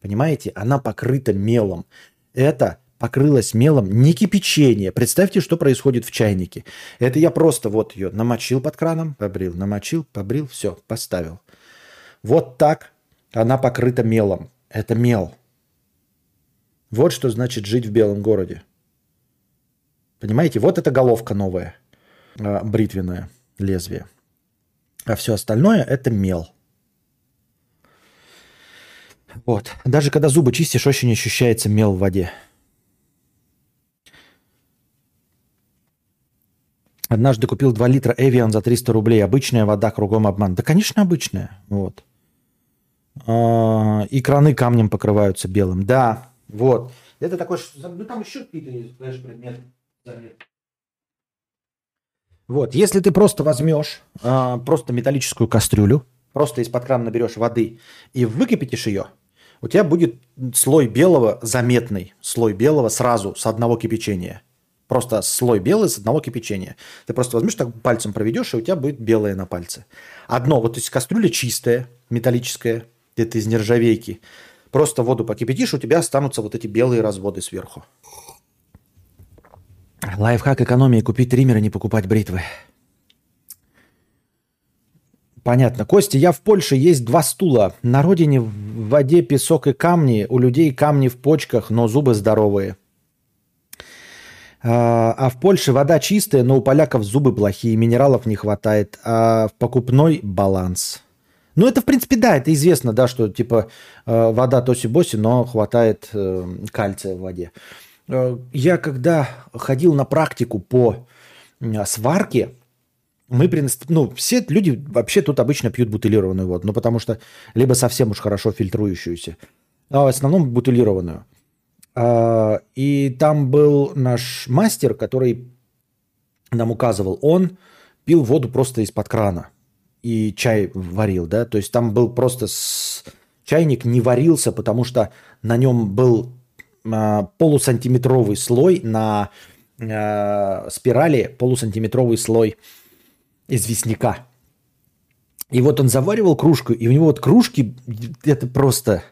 Понимаете? Она покрыта мелом. Это покрылось мелом не кипячение. Представьте, что происходит в чайнике. Это я просто вот ее намочил под краном, побрил, намочил, побрил, все, поставил. Вот так она покрыта мелом. Это мел. Вот что значит жить в белом городе. Понимаете, вот эта головка новая, а, бритвенное лезвие. А все остальное это мел. Вот. Даже когда зубы чистишь, очень ощущается мел в воде. Однажды купил 2 литра Эвиан за 300 рублей. Обычная вода, кругом обман. Да, конечно, обычная. Вот. А, И краны камнем покрываются белым. Да, вот. Это такой... Ну, там еще какие-то есть, знаешь, предметы. заметны. Вот, если ты просто возьмешь а, просто металлическую кастрюлю, просто из-под крана наберешь воды и выкипятишь ее, у тебя будет слой белого заметный, слой белого сразу с одного кипячения. Просто слой белый с одного кипячения. Ты просто возьмешь, так пальцем проведешь, и у тебя будет белое на пальце. Одно, вот то есть кастрюля чистая, металлическая, где-то из нержавейки. Просто воду покипятишь, у тебя останутся вот эти белые разводы сверху. Лайфхак экономии. Купить триммер и не покупать бритвы. Понятно. Костя, я в Польше, есть два стула. На родине в воде песок и камни. У людей камни в почках, но зубы здоровые. А а в Польше вода чистая, но у поляков зубы плохие, минералов не хватает, а в покупной баланс. Ну, это, в принципе, да, это известно, да, что, типа, э, вода тоси-боси, но хватает э, кальция в воде. Э, Я, когда ходил на практику по сварке, мы принес... ну, все люди вообще тут обычно пьют бутылированную воду, ну, потому что либо совсем уж хорошо фильтрующуюся, а в основном бутылированную. А, И там был наш мастер, который нам указывал, он пил воду просто из-под крана и чай варил, да, то есть там был просто с... чайник не варился, потому что на нем был а, полусантиметровый слой на а, спирали, полусантиметровый слой известняка. И вот он заваривал кружку, и у него вот кружки, это просто...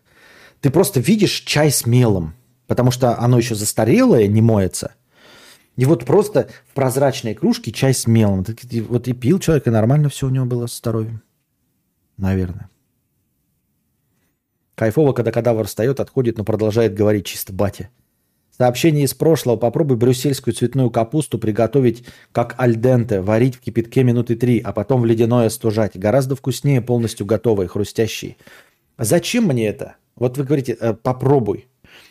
Ты просто видишь чай с мелом, потому что оно еще застарелое, не моется. И вот просто в прозрачной кружке чай с мелом. Вот и пил человек, и нормально все у него было с здоровьем. Наверное. Кайфово, когда кадавр встает, отходит, но продолжает говорить чисто батя. Сообщение из прошлого. Попробуй брюссельскую цветную капусту приготовить как альденте, варить в кипятке минуты три, а потом в ледяное стужать. Гораздо вкуснее, полностью готовые, хрустящие. Зачем мне это? Вот вы говорите, э, попробуй.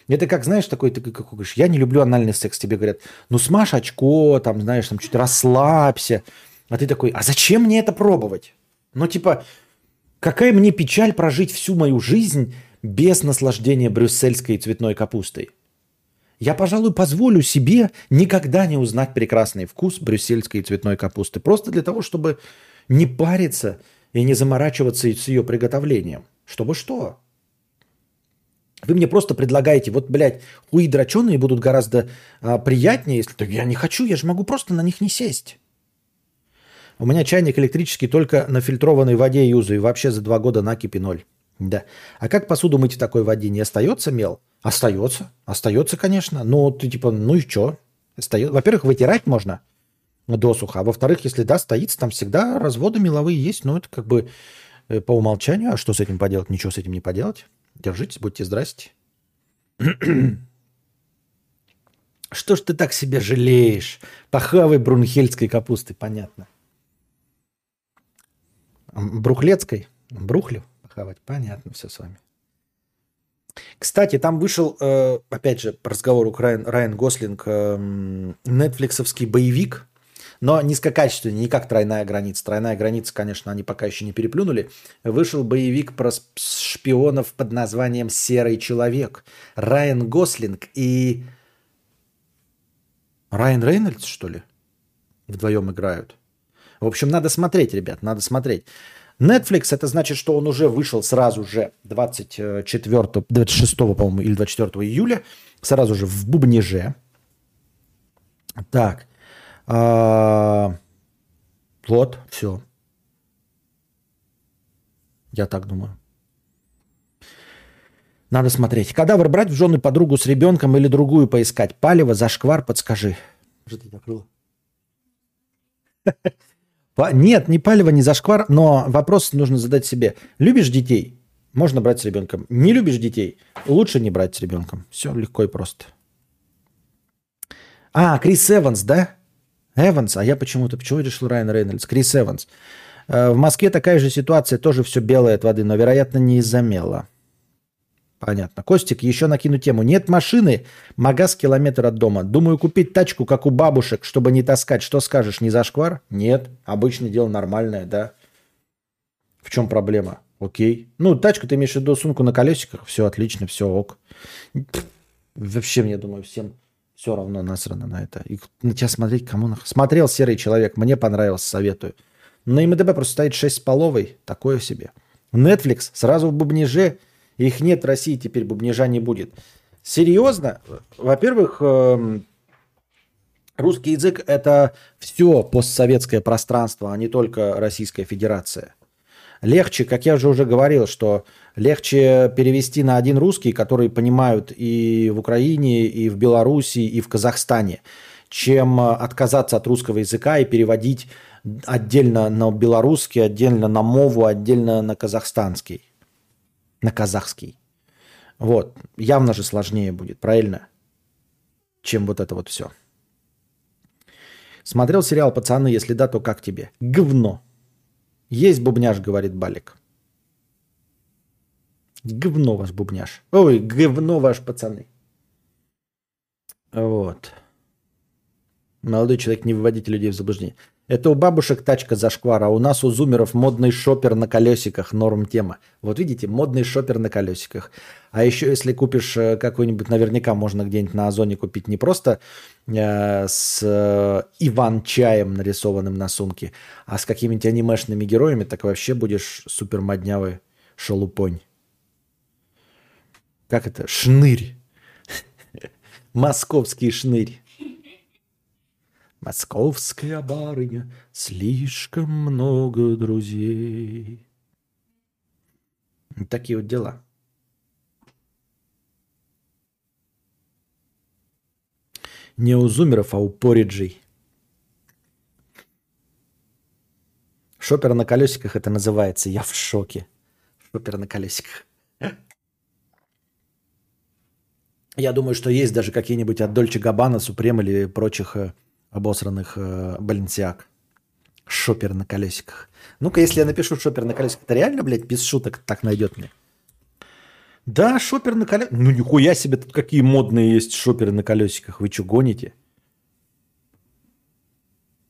Это как, знаешь, такой, ты как говоришь, я не люблю анальный секс, тебе говорят, ну смажь очко, там, знаешь, там чуть расслабься. А ты такой, а зачем мне это пробовать? Ну, типа, какая мне печаль прожить всю мою жизнь без наслаждения брюссельской цветной капустой. Я, пожалуй, позволю себе никогда не узнать прекрасный вкус брюссельской цветной капусты. Просто для того, чтобы не париться и не заморачиваться с ее приготовлением. Чтобы что? Вы мне просто предлагаете, вот, блядь, хуи дроченые будут гораздо а, приятнее, если... Так я не хочу, я же могу просто на них не сесть. У меня чайник электрический только на фильтрованной воде юзаю, вообще за два года накипи ноль. Да. А как посуду мыть в такой воде? Не остается мел? Остается. Остается, конечно. Но ты типа, ну и что? Остается. Во-первых, вытирать можно досуха. А во-вторых, если да, стоит, там всегда разводы меловые есть. Ну, это как бы э, по умолчанию. А что с этим поделать? Ничего с этим не поделать. Держитесь, будьте здрасте. Что ж ты так себе жалеешь? Похавай брунхельской капусты, понятно. Брухлецкой? Брухлю похавать? Понятно все с вами. Кстати, там вышел, э, опять же, к Райан, Райан Гослинг, нетфликсовский боевик, но низкокачественный, не как «Тройная граница». «Тройная граница», конечно, они пока еще не переплюнули. Вышел боевик про шпионов под названием «Серый человек». Райан Гослинг и... Райан Рейнольдс, что ли? Вдвоем играют. В общем, надо смотреть, ребят, надо смотреть. Netflix, это значит, что он уже вышел сразу же 24, 26, по-моему, или 24 июля, сразу же в бубнеже. Так. А, Вот, все. Я так думаю. Надо смотреть. Кадавр брать в жены подругу с ребенком или другую поискать? Палево, зашквар, подскажи. Ты закрыла? Нет, не палево, не зашквар, но вопрос нужно задать себе. Любишь детей? Можно брать с ребенком. Не любишь детей? Лучше не брать с ребенком. Все легко и просто. А, Крис Эванс, да? Эванс, а я почему-то, почему решил Райан Рейнольдс? Крис Эванс. Э, В Москве такая же ситуация, тоже все белое от воды, но, вероятно, не из-за мела. Понятно. Костик, еще накину тему. Нет машины, магаз километр от дома. Думаю, купить тачку, как у бабушек, чтобы не таскать. Что скажешь, не зашквар? Нет. Обычное дело нормальное, да. В чем проблема? Окей. Ну, тачку ты имеешь в виду сумку на колесиках. Все отлично, все ок. Вообще, мне думаю, всем все равно насрано на это. И на тебя смотреть кому нах... Смотрел «Серый человек», мне понравился, советую. На МДБ просто стоит 6 с половой, такое себе. Netflix сразу в бубниже. Их нет в России теперь, бубнижа не будет. Серьезно? Во-первых, эм, русский язык это все постсоветское пространство, а не только Российская Федерация. Легче, как я же уже говорил, что легче перевести на один русский, который понимают и в Украине, и в Беларуси, и в Казахстане, чем э, отказаться от русского языка и переводить отдельно на белорусский, отдельно на мову, отдельно на казахстанский. На казахский. Вот. Явно же сложнее будет, правильно? Чем вот это вот все. Смотрел сериал «Пацаны», если да, то как тебе? Говно. Есть бубняж, говорит Балик. Говно ваш бубняж. Ой, говно ваш пацаны. Вот. Молодой человек, не выводите людей в заблуждение. Это у бабушек тачка зашквар, а у нас у зумеров модный шопер на колесиках, норм тема. Вот видите, модный шопер на колесиках. А еще если купишь э, какой-нибудь, наверняка можно где-нибудь на Озоне купить не просто э, с э, Иван-чаем нарисованным на сумке, а с какими-нибудь анимешными героями, так вообще будешь супер моднявый шалупонь. Как это? Шнырь. Московский шнырь. Московская барыня, слишком много друзей. Такие вот дела. Не у зумеров, а у пориджей. Шопер на колесиках это называется. Я в шоке. Шопер на колесиках. Я думаю, что есть даже какие-нибудь от Дольче Габбана, Супрем или прочих э, обосранных э, Баленсиак. Шопер на колесиках. Ну-ка, если я напишу шопер на колесиках, это реально, блядь, без шуток так найдет мне? Да, шопер на колесиках. Ну, нихуя себе, тут какие модные есть шоперы на колесиках. Вы что, гоните?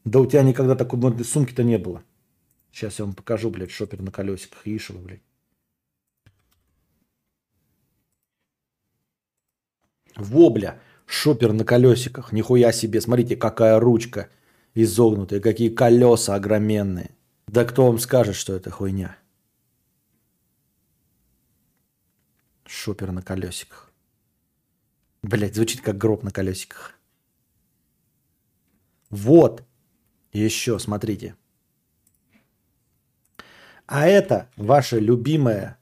Да у тебя никогда такой модной сумки-то не было. Сейчас я вам покажу, блядь, шопер на колесиках. Ишева, блядь. Во, бля. Шопер на колесиках. Нихуя себе. Смотрите, какая ручка изогнутая. Какие колеса огроменные. Да кто вам скажет, что это хуйня? Шопер на колесиках. Блять, звучит как гроб на колесиках. Вот. Еще, смотрите. А это ваша любимая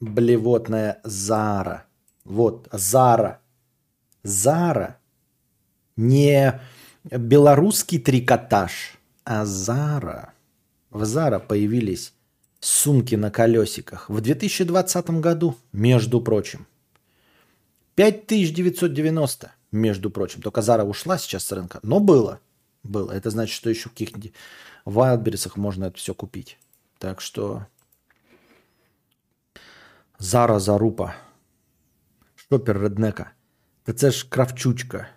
блевотная Зара. Вот, Зара. Зара не белорусский трикотаж, а Зара. В Зара появились сумки на колесиках в 2020 году, между прочим. 5990, между прочим. Только Зара ушла сейчас с рынка, но было. Было. Это значит, что еще в каких-нибудь Вайлдберрисах можно это все купить. Так что Зара Зарупа. Шопер Реднека. Да це ж кравчучка.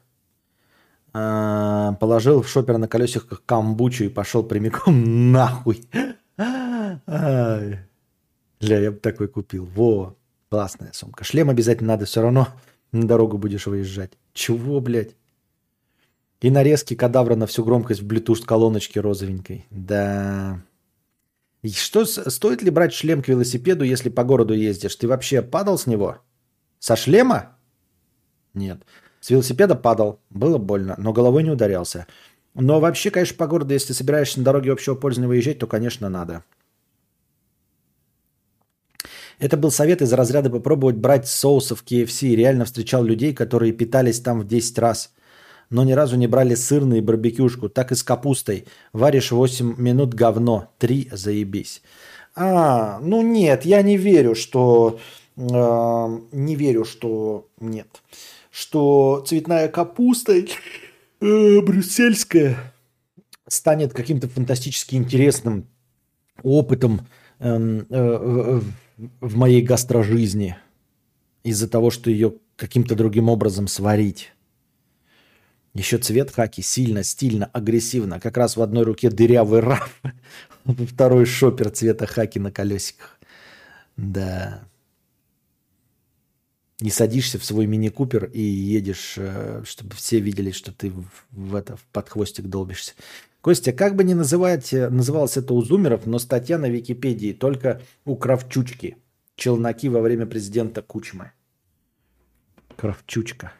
А, положил в шопер на колесиках камбучу и пошел прямиком нахуй. Ай. Ля, я бы такой купил. Во, классная сумка. Шлем обязательно надо, все равно на дорогу будешь выезжать. Чего, блядь? И нарезки кадавра на всю громкость в Bluetooth колоночке розовенькой. Да. И что, стоит ли брать шлем к велосипеду, если по городу ездишь? Ты вообще падал с него? Со шлема? Нет. С велосипеда падал, было больно, но головой не ударялся. Но вообще, конечно, по городу, если собираешься на дороге общего пользования выезжать, то, конечно, надо. Это был совет из разряда попробовать брать соусы в KFC. Реально встречал людей, которые питались там в 10 раз. Но ни разу не брали сырный и барбекюшку. Так и с капустой. Варишь 8 минут говно. 3 заебись. А, ну нет, я не верю, что... Э, не верю, что... Нет что цветная капуста э, брюссельская станет каким-то фантастически интересным опытом э, э, в моей гастрожизни из-за того, что ее каким-то другим образом сварить. Еще цвет хаки сильно, стильно, агрессивно. Как раз в одной руке дырявый раф, во второй шопер цвета хаки на колесиках. Да не садишься в свой мини-купер и едешь, э, чтобы все видели, что ты в, это, в подхвостик долбишься. Костя, как бы ни называть, э, называлось это у зумеров, но статья на Википедии только у Кравчучки. Челноки во время президента Кучмы. Кравчучка.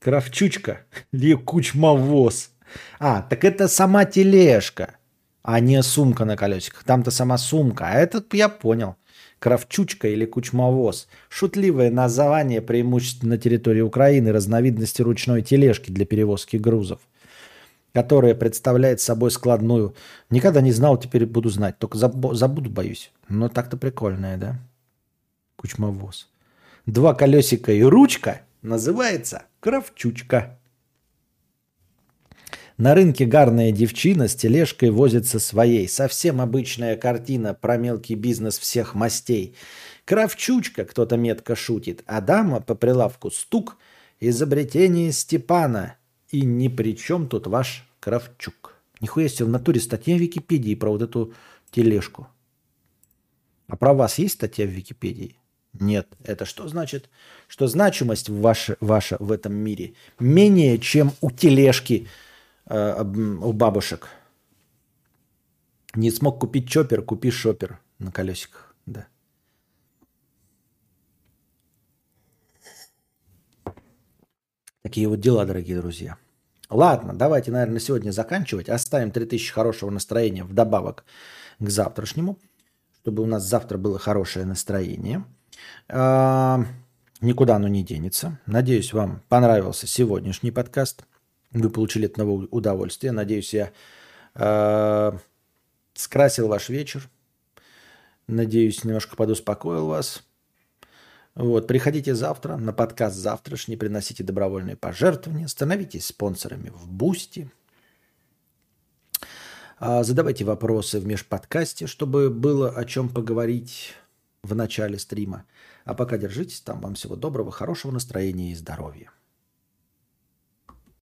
Кравчучка или Кучмовоз. А, так это сама тележка, а не сумка на колесиках. Там-то сама сумка. А это я понял. Кравчучка или кучмовоз. Шутливое название преимущественно на территории Украины разновидности ручной тележки для перевозки грузов которая представляет собой складную. Никогда не знал, теперь буду знать. Только забу- забуду, боюсь. Но так-то прикольная, да? Кучмовоз. Два колесика и ручка называется кравчучка. На рынке гарная девчина с тележкой возится своей. Совсем обычная картина про мелкий бизнес всех мастей. Кравчучка, кто-то метко шутит, а дама по прилавку стук. Изобретение Степана. И ни при чем тут ваш Кравчук. Нихуя себе в натуре статья в Википедии про вот эту тележку. А про вас есть статья в Википедии? Нет. Это что значит? Что значимость ваша, ваша в этом мире менее, чем у тележки у бабушек. Не смог купить чоппер, купи шопер на колесиках. Да. Такие вот дела, дорогие друзья. Ладно, давайте, наверное, на сегодня заканчивать. Оставим 3000 хорошего настроения вдобавок к завтрашнему, чтобы у нас завтра было хорошее настроение. А, Никуда оно не денется. Надеюсь, вам понравился сегодняшний подкаст. Вы получили от него удовольствие. Надеюсь, я а, скрасил ваш вечер. Надеюсь, немножко подуспокоил вас. Вот, приходите завтра на подкаст завтрашний, приносите добровольные пожертвования, становитесь спонсорами в Boosty. А, Задавайте вопросы в межподкасте, чтобы было о чем поговорить в начале стрима. А пока держитесь там. Вам всего доброго, хорошего настроения и здоровья.